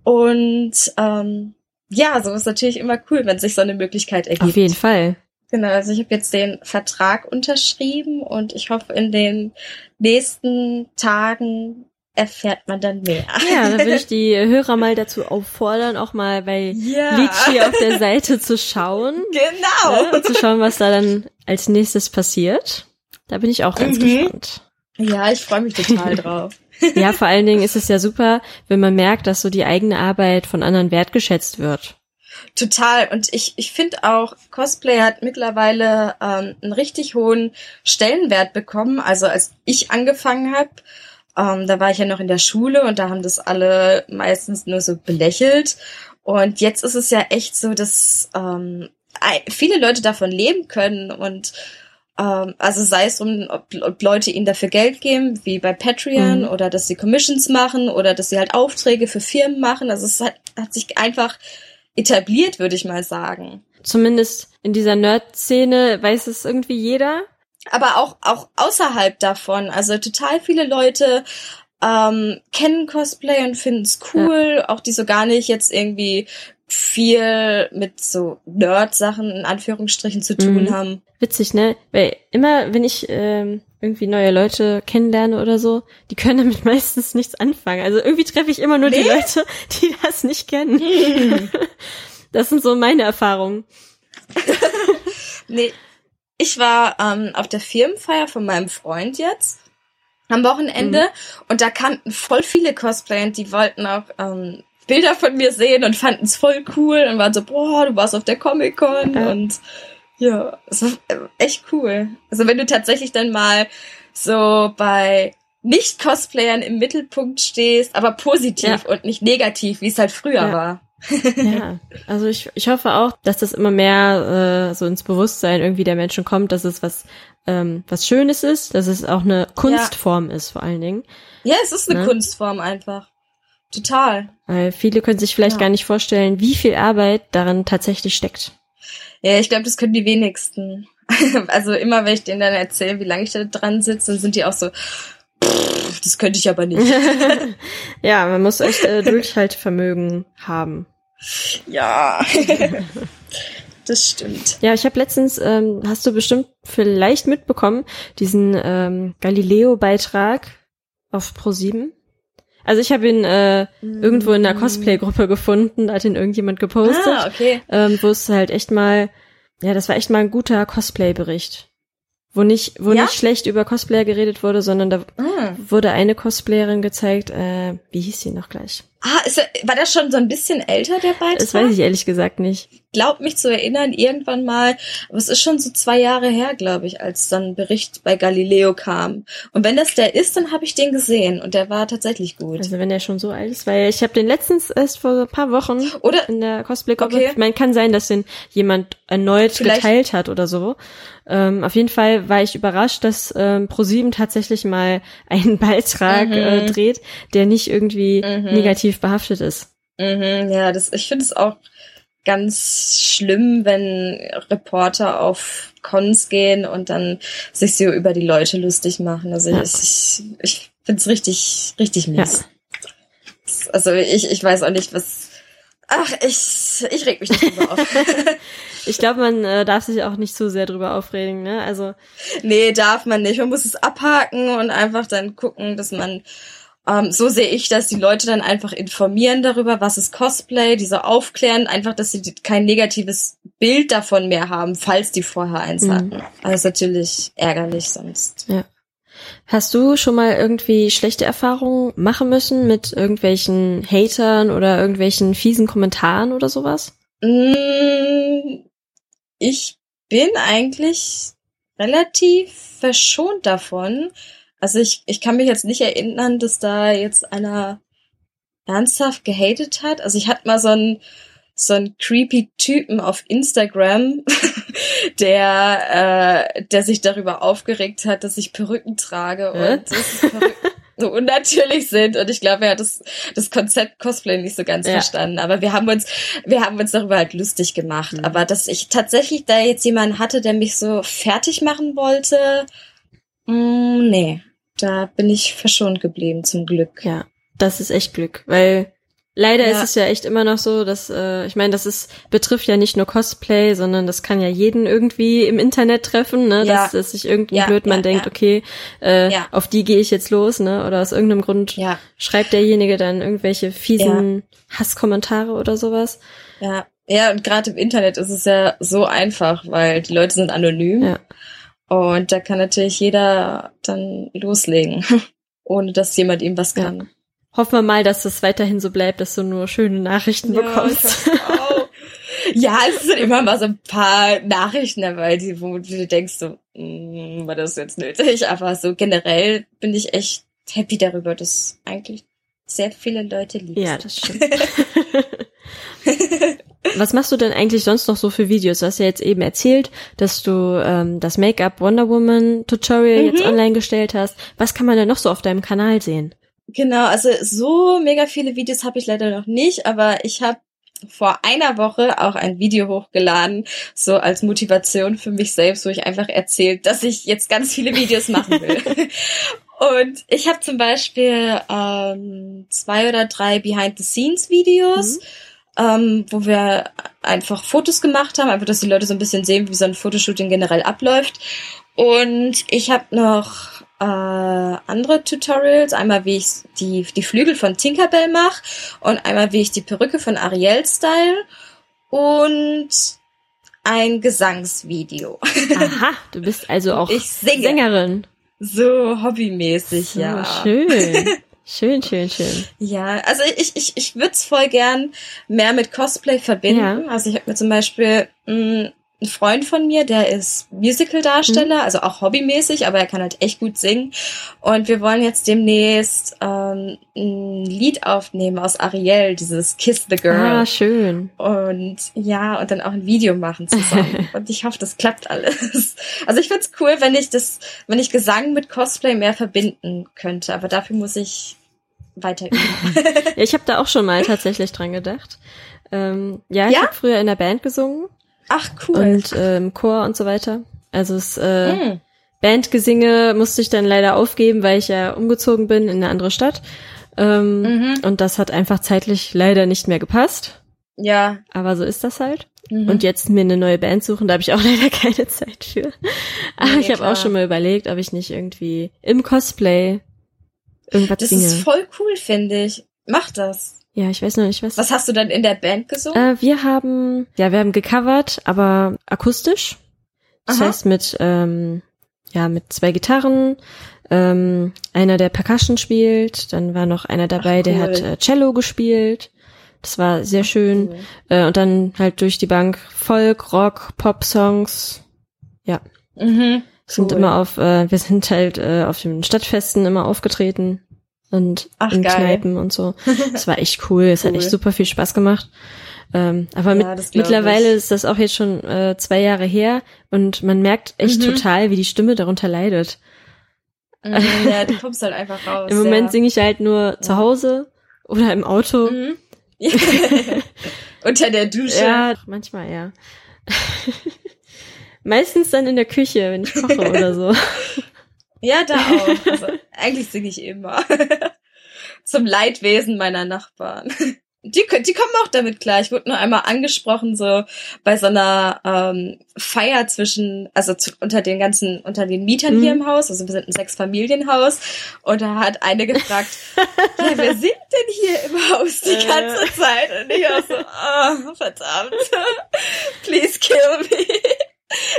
Und ähm, ja, so ist natürlich immer cool, wenn sich so eine Möglichkeit ergibt. Auf jeden Fall. Genau, also ich habe jetzt den Vertrag unterschrieben und ich hoffe, in den nächsten Tagen erfährt man dann mehr. Ja, dann würde ich die Hörer mal dazu auffordern, auch mal bei ja. Litchi auf der Seite zu schauen. Genau. Ja, und zu schauen, was da dann als nächstes passiert. Da bin ich auch ganz mhm. gespannt. Ja, ich freue mich total drauf. ja, vor allen Dingen ist es ja super, wenn man merkt, dass so die eigene Arbeit von anderen wertgeschätzt wird. Total. Und ich, ich finde auch, Cosplay hat mittlerweile ähm, einen richtig hohen Stellenwert bekommen. Also als ich angefangen habe, ähm, da war ich ja noch in der Schule und da haben das alle meistens nur so belächelt. Und jetzt ist es ja echt so, dass ähm, viele Leute davon leben können und ähm, also sei es drum, ob, ob Leute ihnen dafür Geld geben, wie bei Patreon, mhm. oder dass sie Commissions machen oder dass sie halt Aufträge für Firmen machen. Also es hat, hat sich einfach etabliert, würde ich mal sagen. Zumindest in dieser Nerd-Szene weiß es irgendwie jeder. Aber auch, auch außerhalb davon. Also total viele Leute ähm, kennen Cosplay und finden es cool, ja. auch die so gar nicht jetzt irgendwie viel mit so Nerd-Sachen in Anführungsstrichen zu tun mhm. haben. Witzig, ne? Weil immer, wenn ich ähm, irgendwie neue Leute kennenlerne oder so, die können damit meistens nichts anfangen. Also irgendwie treffe ich immer nur nee? die Leute, die das nicht kennen. Mhm. Das sind so meine Erfahrungen. nee, ich war ähm, auf der Firmenfeier von meinem Freund jetzt am Wochenende mhm. und da kannten voll viele Cosplayer und die wollten auch ähm, Bilder von mir sehen und fanden es voll cool und waren so, boah, du warst auf der Comic-Con ja. und ja, es war echt cool. Also wenn du tatsächlich dann mal so bei Nicht-Cosplayern im Mittelpunkt stehst, aber positiv ja. und nicht negativ, wie es halt früher ja. war. Ja, also ich, ich hoffe auch, dass das immer mehr äh, so ins Bewusstsein irgendwie der Menschen kommt, dass es was ähm, was Schönes ist, dass es auch eine Kunstform ist vor allen Dingen. Ja, es ist eine ne? Kunstform einfach. Total. Weil viele können sich vielleicht ja. gar nicht vorstellen, wie viel Arbeit darin tatsächlich steckt. Ja, ich glaube, das können die wenigsten. also immer, wenn ich denen dann erzähle, wie lange ich da dran sitze, dann sind die auch so, das könnte ich aber nicht. ja, man muss echt äh, Durchhaltevermögen haben. Ja. das stimmt. Ja, ich habe letztens, ähm, hast du bestimmt vielleicht mitbekommen, diesen ähm, Galileo-Beitrag auf Pro7. Also ich habe ihn äh, mm. irgendwo in einer Cosplay-Gruppe gefunden, da hat ihn irgendjemand gepostet, ah, okay. ähm, wo es halt echt mal, ja, das war echt mal ein guter Cosplay-Bericht wo nicht, wo ja? nicht schlecht über Cosplayer geredet wurde, sondern da ah. wurde eine Cosplayerin gezeigt, äh, wie hieß sie noch gleich? Ah, ist er, war das schon so ein bisschen älter, der Beitrag? Das weiß ich ehrlich gesagt nicht. Glaub mich zu erinnern, irgendwann mal, aber es ist schon so zwei Jahre her, glaube ich, als dann ein Bericht bei Galileo kam. Und wenn das der ist, dann habe ich den gesehen und der war tatsächlich gut. Also wenn der schon so alt ist, weil ich habe den letztens erst vor ein paar Wochen oder in der Cosplay-Gruppe. Okay. Ich meine, kann sein, dass den jemand erneut Vielleicht. geteilt hat oder so. Ähm, auf jeden Fall war ich überrascht, dass ähm, ProSieben tatsächlich mal einen Beitrag äh, mhm. äh, dreht, der nicht irgendwie mhm. negativ behaftet ist. Mhm, ja, das, ich finde es auch ganz schlimm, wenn Reporter auf Cons gehen und dann sich so über die Leute lustig machen. Also ja. ich, ich finde es richtig, richtig mies. Ja. Also ich, ich weiß auch nicht, was. Ach, ich, ich reg mich nicht drüber auf. Ich glaube, man äh, darf sich auch nicht zu sehr drüber aufregen, ne? Also. Nee, darf man nicht. Man muss es abhaken und einfach dann gucken, dass man ähm, so sehe ich das, die Leute dann einfach informieren darüber, was ist Cosplay, diese aufklären, einfach, dass sie kein negatives Bild davon mehr haben, falls die vorher eins mhm. hatten. Also ist natürlich ärgerlich sonst. Ja. Hast du schon mal irgendwie schlechte Erfahrungen machen müssen mit irgendwelchen Hatern oder irgendwelchen fiesen Kommentaren oder sowas? Mm, ich bin eigentlich relativ verschont davon. Also ich, ich kann mich jetzt nicht erinnern, dass da jetzt einer ernsthaft gehatet hat. Also ich hatte mal so einen so einen creepy Typen auf Instagram, der äh, der sich darüber aufgeregt hat, dass ich Perücken trage und äh? Perücken so unnatürlich sind und ich glaube, er hat das, das Konzept Cosplay nicht so ganz ja. verstanden. Aber wir haben uns, wir haben uns darüber halt lustig gemacht. Mhm. Aber dass ich tatsächlich da jetzt jemanden hatte, der mich so fertig machen wollte, mh, mm, nee, da bin ich verschont geblieben, zum Glück. Ja, das ist echt Glück, weil Leider ja. ist es ja echt immer noch so, dass äh, ich meine, das ist betrifft ja nicht nur Cosplay, sondern das kann ja jeden irgendwie im Internet treffen, ne? Ja. Dass, dass sich irgendwie ja, blöd man denkt, okay, äh, auf die gehe ich jetzt los, ne? Oder aus irgendeinem Grund schreibt derjenige dann irgendwelche fiesen Hasskommentare oder sowas. Ja, ja, und gerade im Internet ist es ja so einfach, weil die Leute sind anonym. Ja. Und da kann natürlich jeder dann loslegen, ohne dass jemand ihm was kann hoffen wir mal, dass es weiterhin so bleibt, dass du nur schöne Nachrichten ja, bekommst. ja, es sind immer mal so ein paar Nachrichten dabei, die, wo du denkst, so, mm, war das jetzt nötig? Aber so generell bin ich echt happy darüber, dass eigentlich sehr viele Leute lieben. Ja, das stimmt. Was machst du denn eigentlich sonst noch so für Videos? Du hast ja jetzt eben erzählt, dass du ähm, das Make-up Wonder Woman Tutorial mhm. jetzt online gestellt hast. Was kann man denn noch so auf deinem Kanal sehen? Genau, also so mega viele Videos habe ich leider noch nicht, aber ich habe vor einer Woche auch ein Video hochgeladen, so als Motivation für mich selbst, wo ich einfach erzählt, dass ich jetzt ganz viele Videos machen will. Und ich habe zum Beispiel ähm, zwei oder drei Behind-the-Scenes-Videos, mhm. Ähm, wo wir einfach Fotos gemacht haben, einfach, dass die Leute so ein bisschen sehen, wie so ein Fotoshooting generell abläuft. Und ich habe noch äh, andere Tutorials. Einmal, wie ich die, die Flügel von Tinkerbell mache und einmal, wie ich die Perücke von Ariel style und ein Gesangsvideo. Aha, du bist also auch. Sängerin. So hobbymäßig, so, ja. Schön. Schön, schön, schön. Ja, also ich, ich, ich würde es voll gern mehr mit Cosplay verbinden. Ja. Also ich habe mir zum Beispiel mh, mm, ein Freund von mir, der ist Musical-Darsteller, mhm. also auch hobbymäßig, aber er kann halt echt gut singen. Und wir wollen jetzt demnächst ähm, ein Lied aufnehmen aus Ariel, dieses Kiss the Girl. Ah, schön. Und ja, und dann auch ein Video machen zusammen. und ich hoffe, das klappt alles. Also ich find's cool, wenn ich das, wenn ich Gesang mit Cosplay mehr verbinden könnte, aber dafür muss ich weiter üben. ja, ich habe da auch schon mal tatsächlich dran gedacht. Ähm, ja, ich ja? habe früher in der Band gesungen Ach cool. Und äh, im Chor und so weiter. Also es äh, mm. Bandgesinge musste ich dann leider aufgeben, weil ich ja umgezogen bin in eine andere Stadt. Ähm, mhm. Und das hat einfach zeitlich leider nicht mehr gepasst. Ja. Aber so ist das halt. Mhm. Und jetzt mir eine neue Band suchen, da habe ich auch leider keine Zeit für. Aber nee, ich habe auch schon mal überlegt, ob ich nicht irgendwie im Cosplay irgendwas das singe. Das ist voll cool, finde ich. Mach das. Ja, ich weiß noch nicht, was. Was hast du dann in der Band gesungen? Äh, wir haben, ja, wir haben gecovert, aber akustisch. Das Aha. heißt mit, ähm, ja, mit zwei Gitarren, ähm, einer, der Percussion spielt, dann war noch einer dabei, Ach, cool. der hat äh, Cello gespielt. Das war sehr schön. Cool. Äh, und dann halt durch die Bank Folk, Rock, Pop-Songs. Ja. Mhm. Sind cool. immer auf, äh, wir sind halt äh, auf den Stadtfesten immer aufgetreten und Ach, in geil. Kneipen und so. Das war echt cool. Es cool. hat echt super viel Spaß gemacht. Ähm, aber ja, mit, mittlerweile ich. ist das auch jetzt schon äh, zwei Jahre her und man merkt echt mhm. total, wie die Stimme darunter leidet. Mhm, ja, du kommst halt einfach raus. Im Moment ja. singe ich halt nur zu Hause oder im Auto. Mhm. Unter der Dusche. Ja, manchmal ja. Meistens dann in der Küche, wenn ich koche oder so. Ja, da auch. Also, eigentlich singe ich immer. Zum Leidwesen meiner Nachbarn. die, die kommen auch damit klar. Ich wurde nur einmal angesprochen, so bei so einer ähm, Feier zwischen, also zu, unter den ganzen, unter den Mietern mhm. hier im Haus. Also wir sind ein Sechs-Familienhaus. Und da hat eine gefragt, ja, wer sind denn hier im Haus die äh. ganze Zeit? Und ich war so, oh, verdammt, please kill me.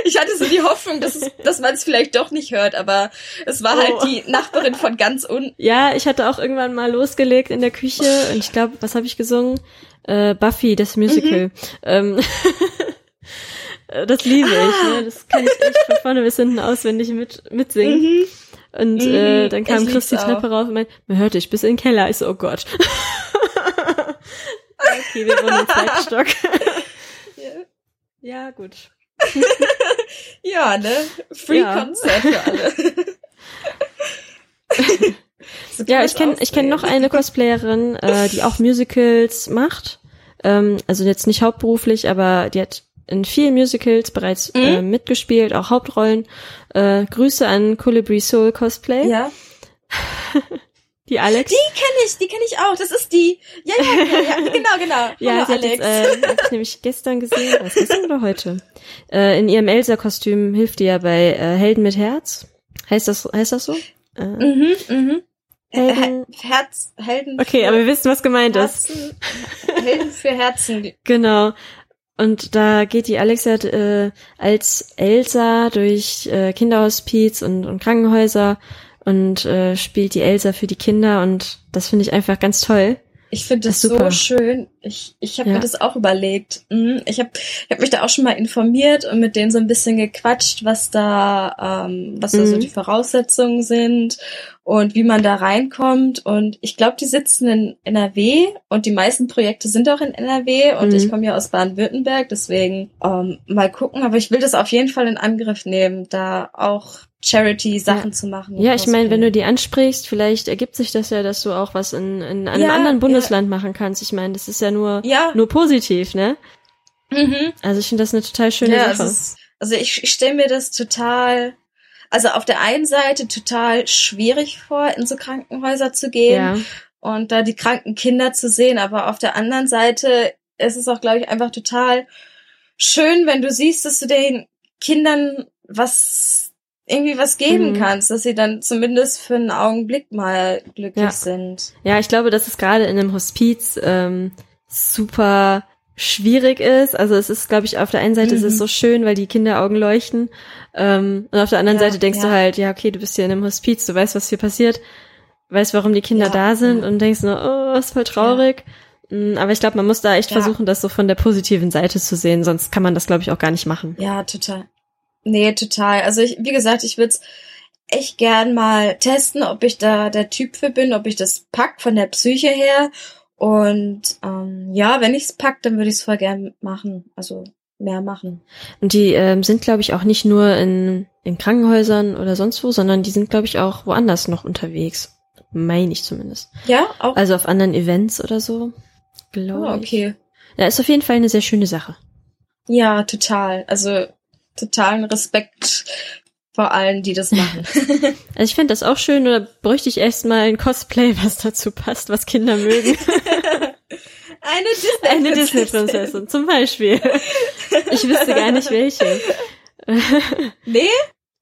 Ich hatte so die Hoffnung, dass, es, dass man es vielleicht doch nicht hört, aber es war halt oh. halt die Nachbarin von ganz unten. Ja, ich hatte auch irgendwann mal losgelegt in der Küche und ich glaube, was habe ich gesungen? Äh, Buffy, das Musical. Mhm. Ähm, das liebe ah. ich, ne? Das kann ich echt von vorne bis hinten auswendig mit, mitsingen. Mhm. Und mhm. Äh, dann kam Chris die Treppe rauf und meinte, man hört dich bis in den Keller. Ich so, oh Gott. okay, wir wohnen im zweiten Stock. ja. ja, gut. ja, ne? Free ja. Concert für alle. so ja, ich kenne ich kenn noch eine Cosplayerin, äh, die auch Musicals macht. Ähm, also jetzt nicht hauptberuflich, aber die hat in vielen Musicals bereits mhm. äh, mitgespielt, auch Hauptrollen. Äh, Grüße an Colibri Soul Cosplay. Ja. Die Alex? Die kenne ich, die kenne ich auch. Das ist die. Ja, ja, ja, ja genau, genau. ja, Hallo, Alex. Jetzt, äh, hab ich nämlich gestern gesehen, was gestern oder heute? Äh, in ihrem Elsa-Kostüm hilft die ja bei äh, Helden mit Herz. Heißt das, heißt das so? Äh, mhm, mhm. Helden. Herz, Helden. Okay, aber wir wissen, was gemeint Herzen, ist. Helden für Herzen. Genau. Und da geht die Alexa äh, als Elsa durch äh, Kinderhospiz und, und Krankenhäuser und äh, spielt die Elsa für die Kinder und das finde ich einfach ganz toll. Ich finde das, das so schön. Ich, ich habe ja. mir das auch überlegt. Mhm. Ich habe ich hab mich da auch schon mal informiert und mit denen so ein bisschen gequatscht, was da, ähm, was mhm. da so mhm. die Voraussetzungen sind und wie man da reinkommt. Und ich glaube, die sitzen in NRW und die meisten Projekte sind auch in NRW und mhm. ich komme ja aus Baden-Württemberg, deswegen ähm, mal gucken. Aber ich will das auf jeden Fall in Angriff nehmen, da auch Charity-Sachen ja. zu machen. Ja, ich meine, wenn du die ansprichst, vielleicht ergibt sich das ja, dass du auch was in, in einem ja, anderen Bundesland ja. machen kannst. Ich meine, das ist ja nur, nur positiv, ne? Mhm. Also ich finde das eine total schöne ja, Sache. Ist, also ich, ich stelle mir das total, also auf der einen Seite total schwierig vor, in so Krankenhäuser zu gehen und da die kranken Kinder zu sehen, aber auf der anderen Seite ist es auch, glaube ich, einfach total schön, wenn du siehst, dass du den Kindern was irgendwie was geben mhm. kannst, dass sie dann zumindest für einen Augenblick mal glücklich ja. sind. Ja, ich glaube, dass es gerade in einem Hospiz ähm, super schwierig ist. Also es ist, glaube ich, auf der einen Seite mhm. ist es mhm. so schön, weil die Kinderaugen leuchten. Ähm, und auf der anderen ja, Seite denkst ja. du halt, ja, okay, du bist hier in einem Hospiz, du weißt, was hier passiert, weißt, warum die Kinder ja, da sind und denkst nur, oh, ist voll traurig. Mm, aber ich glaube, man muss da echt versuchen, das so von der positiven Seite zu sehen, sonst kann man das, glaube ich, auch gar nicht machen. Ja, total. Nee, total. Also ich, wie gesagt, ich würde es echt gern mal testen, ob ich da der Typ für bin, ob ich das pack von der Psyche her. Und ähm, ja, wenn ich's pack, dann würde ich es voll gern machen. Also mehr machen. Und die ähm, sind, glaube ich, auch nicht nur in, in Krankenhäusern oder sonst wo, sondern die sind, glaube ich, auch woanders noch unterwegs. Meine ich zumindest. Ja, auch. Also auf anderen Events oder so. Glaube oh, okay. Ich. Ja, ist auf jeden Fall eine sehr schöne Sache. Ja, total. Also totalen Respekt vor allen, die das machen. also ich finde das auch schön, oder bräuchte ich erstmal ein Cosplay, was dazu passt, was Kinder mögen. Eine Disney-Prinzessin. Eine Disney-Prinzessin, zum Beispiel. Ich wüsste gar nicht welche. nee?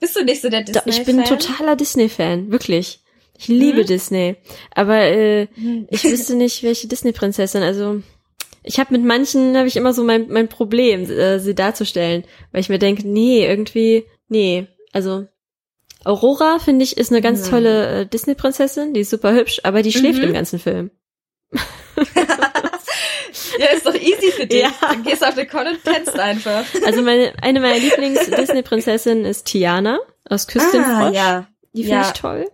Bist du nicht so der Disney-Fan? Ich bin totaler Disney-Fan, wirklich. Ich liebe hm? Disney. Aber äh, hm. ich wüsste nicht, welche Disney-Prinzessin. Also ich habe mit manchen habe ich immer so mein mein Problem, äh, sie darzustellen, weil ich mir denke, nee, irgendwie, nee. Also Aurora finde ich ist eine ganz mhm. tolle äh, Disney-Prinzessin, die ist super hübsch, aber die schläft mhm. im ganzen Film. ja, ist doch easy für dich. Ja. Dann gehst du auf den Con und pennst einfach. Also meine, eine meiner Lieblings-Disney-Prinzessinnen ist Tiana aus Küstenfrosch. Ah, ja. Die finde ja. ich toll.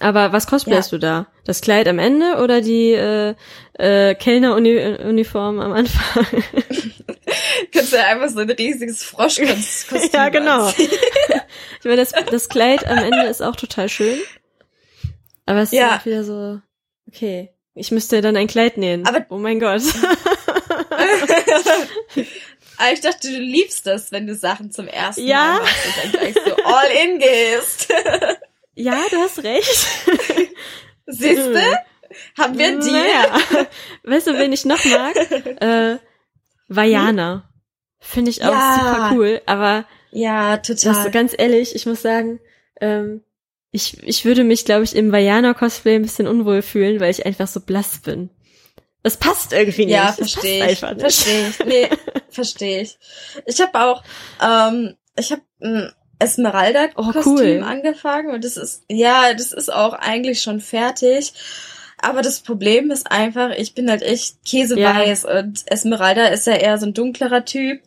Aber was cosplayst ja. du da? Das Kleid am Ende oder die äh, äh, Kellneruniform am Anfang? Kannst du ja einfach so ein riesiges Froschkostüm Ja, genau. ich meine, das, das Kleid am Ende ist auch total schön. Aber es ja. ist auch wieder so, okay, ich müsste dann ein Kleid nähen. Aber oh mein Gott. Aber ich dachte, du liebst das, wenn du Sachen zum ersten ja? Mal machst und dann gleich so all in gehst. Ja, du hast recht. Siehste? Haben wir die? Naja. Weißt du, wen ich noch mag? Äh, Vajana. Finde ich auch Ja. super cool, aber Ja, das, total. ganz ehrlich, ich muss sagen, ähm, ich, ich würde mich, glaube ich, im Vajana-Cosplay ein bisschen unwohl fühlen, weil ich einfach so blass bin. Das passt irgendwie nicht. Ja, Das verstehe ich. Verstehe ich. Nee, verstehe ich. Ich habe auch, ähm, ich habe ein Esmeralda-Kostüm Oh, cool. angefangen und das ist, ja, das ist auch eigentlich schon fertig. Aber das Problem ist einfach, ich bin halt echt käseweiß und Esmeralda ist ja eher so ein dunklerer Typ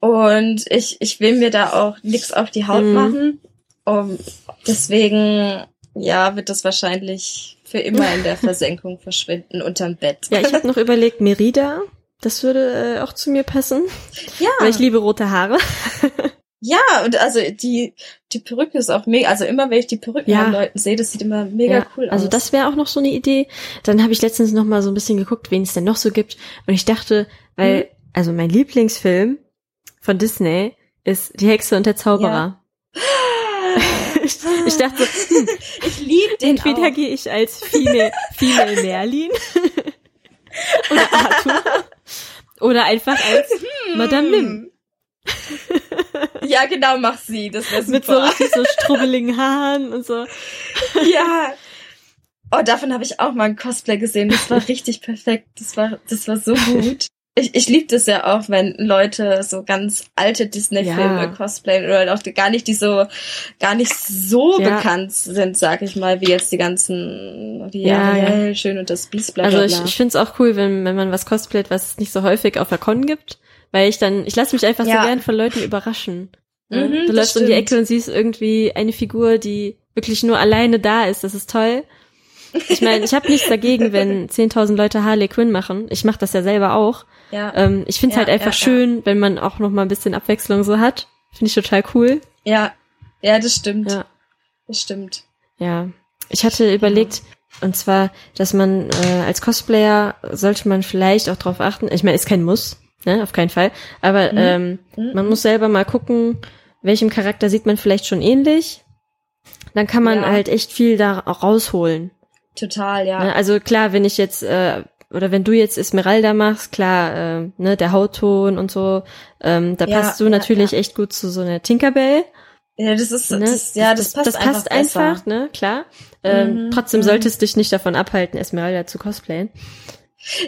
und ich, ich will mir da auch nichts auf die Haut Mhm. machen. Um, deswegen, ja, wird das wahrscheinlich für immer in der Versenkung verschwinden unterm Bett. Ja, ich habe noch überlegt, Merida. Das würde äh, auch zu mir passen, Ja. weil ich liebe rote Haare. Ja, und also die, die Perücke ist auch mega, also immer wenn ich die Perücken Ja. an Leuten sehe, das sieht immer mega ja, cool aus. Also das wäre auch noch so eine Idee. Dann habe ich letztens noch mal so ein bisschen geguckt, wen es denn noch so gibt. Und ich dachte, weil, Mhm. also mein Lieblingsfilm von Disney ist Die Hexe und der Zauberer. Ich, ich dachte, so, hm, ich liebe den entweder auch. gehe ich als Female, Female Merlin oder Arthur oder einfach als Hm. Madame Mim Ja, genau, mach sie, das wäre mit so super. richtig so strubbeligen Haaren und so. ja. Oh, davon habe ich auch mal ein Cosplay gesehen. Das war richtig perfekt. Das war, das war so gut. Ich, ich liebe das ja auch, wenn Leute so ganz alte Disney-Filme Ja. cosplayen oder auch gar nicht, die so, gar nicht so Ja. bekannt sind, sag ich mal, wie jetzt die ganzen, wie Ja, Ariel, Schön und das Biest, bla, bla, Also bla. ich, ich finde es auch cool, wenn, wenn man was cosplayt, was es nicht so häufig auf der Con gibt. Weil ich dann, ich lasse mich einfach Ja. so gern von Leuten überraschen. Ne? Mhm, du das läufst um die. Ecke und siehst irgendwie eine Figur, die wirklich nur alleine da ist. Das ist toll. Ich meine, ich habe nichts dagegen, wenn 10.000 Leute Harley Quinn machen. Ich mache das ja selber auch. ja. Ähm, ich finde es Ja, halt einfach ja, schön, wenn man auch noch mal ein bisschen Abwechslung so hat. Finde ich total cool. Ja, ja, das stimmt. Ja. Das stimmt. Ja, ich hatte überlegt, und zwar, dass man äh, als Cosplayer sollte man vielleicht auch drauf achten. Ich meine, ist kein Muss, ne, auf keinen Fall. Aber Mhm. ähm, Mhm. man muss selber mal gucken, welchem Charakter sieht man vielleicht schon ähnlich. Dann kann man Ja. halt echt viel da rausholen. Total, ja. Ne? Also klar, wenn ich jetzt äh, oder wenn du jetzt Esmeralda machst, klar, äh, ne, der Hautton und so, ähm, da Ja, passt du ja, natürlich echt gut zu so einer Tinkerbell. Ja, das ist, Ne? das, ja, das, passt das passt einfach, einfach, ne, klar. Ähm, Mhm, trotzdem mhm. sollte es dich nicht davon abhalten, Esmeralda zu cosplayen.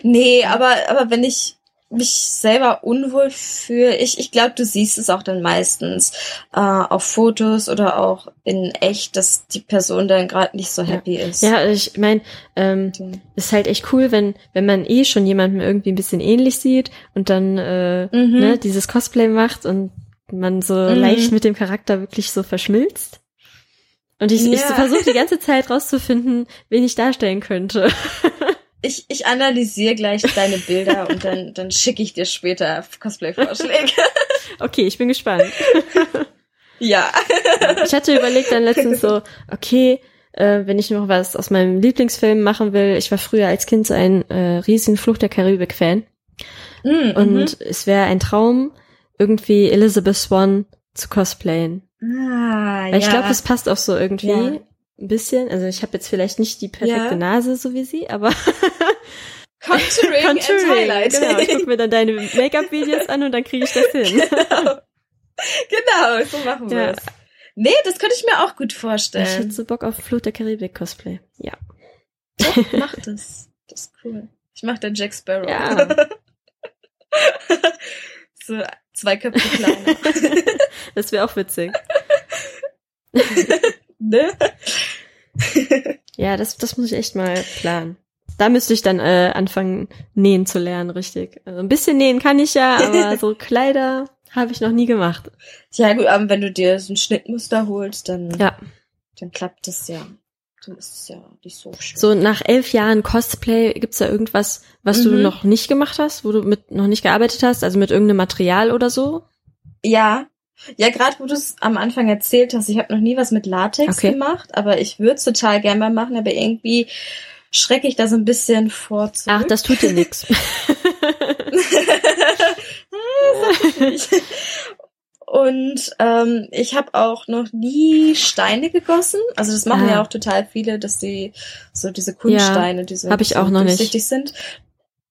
Nee, aber, aber wenn ich mich selber unwohl fühle, ich, ich glaube, du siehst es auch dann meistens äh, auf Fotos oder auch in echt, dass die Person dann gerade nicht so happy ist. Ja, ich meine, ähm, ist halt echt cool, wenn wenn man eh schon jemandem irgendwie ein bisschen ähnlich sieht und dann äh, Mhm. ne, dieses Cosplay macht und man so Mhm. leicht mit dem Charakter wirklich so verschmilzt. Und ich, ich Ja. versuche die ganze Zeit rauszufinden, wen ich darstellen könnte. Ich, ich analysiere gleich deine Bilder und dann, dann schicke ich dir später Cosplay-Vorschläge. Okay, ich bin gespannt. ja. Ich hatte überlegt dann letztens so, okay, äh, wenn ich noch was aus meinem Lieblingsfilm machen will, ich war früher als Kind so ein äh, riesen Fluch der Karibik-Fan Mhm, und es wäre ein Traum, irgendwie Elizabeth Swan zu cosplayen. ah, Weil ich ja. glaube, es passt auch so irgendwie Ja. Ein bisschen. Also ich habe jetzt vielleicht nicht die perfekte Ja. Nase, so wie sie, aber Contouring, and Highlight. Genau, ich gucke mir dann deine Make-up-Videos an und dann kriege ich das hin. genau. genau, so machen wir Ja. es. Nee, das könnte ich mir auch gut Ich vorstellen. hätte so Bock auf Flut der Karibik-Cosplay. Ja. Mach das. Das ist cool. Ich mach dann Jack Sparrow. Ja. so zwei Köpfe kleiner. Das wäre auch witzig. Ne? Ja, das, das muss ich echt mal planen. Da müsste ich dann äh, anfangen, nähen zu lernen, richtig. Also ein bisschen nähen kann ich ja, aber so Kleider habe ich noch nie gemacht. Ja gut, aber wenn du dir so ein Schnittmuster holst, dann, Ja. dann klappt das ja. Dann ist es ja nicht so schön. So nach elf Jahren Cosplay, gibt's da irgendwas, was du Mhm. noch nicht gemacht hast, wo du mit noch nicht gearbeitet hast, also mit irgendeinem Material oder so? Ja. Ja, gerade wo du es am Anfang erzählt hast, ich habe noch nie was mit Latex Okay. gemacht, aber ich würde es total gerne mal machen, aber irgendwie schrecke ich da so ein bisschen vor zurück. Ach, das tut dir nix. Das sag ich nicht. Und ähm, ich habe auch noch nie Steine gegossen. Also das machen Ah. ja auch total viele, dass die so diese Kunststeine, die so, hab ich auch noch nicht. sind.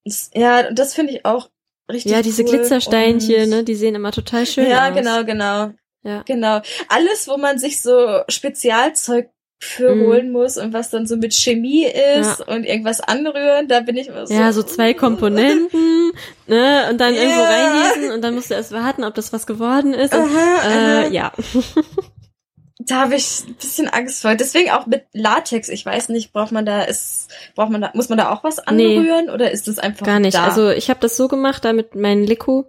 Das, ja, das finde ich auch richtig ja, diese cool. Glitzersteinchen, Und- ne, die sehen immer total schön Ja, aus. genau, genau. Ja. Genau. Alles, wo man sich so Spezialzeug für Mhm. holen muss und was dann so mit Chemie ist und irgendwas anrühren, da bin ich immer so. Ja, so zwei Komponenten, ne, und dann irgendwo Ja. reingießen und dann musst du erst warten, ob das was geworden ist. Und, Aha, aha. äh, ja. Da habe ich ein bisschen Angst vor. Deswegen auch mit Latex. Ich weiß nicht, braucht man da ist, braucht man da, muss man da auch was Nee. anrühren oder ist das einfach Gar nicht. da? Also ich habe das so gemacht, da mit meinem Liku.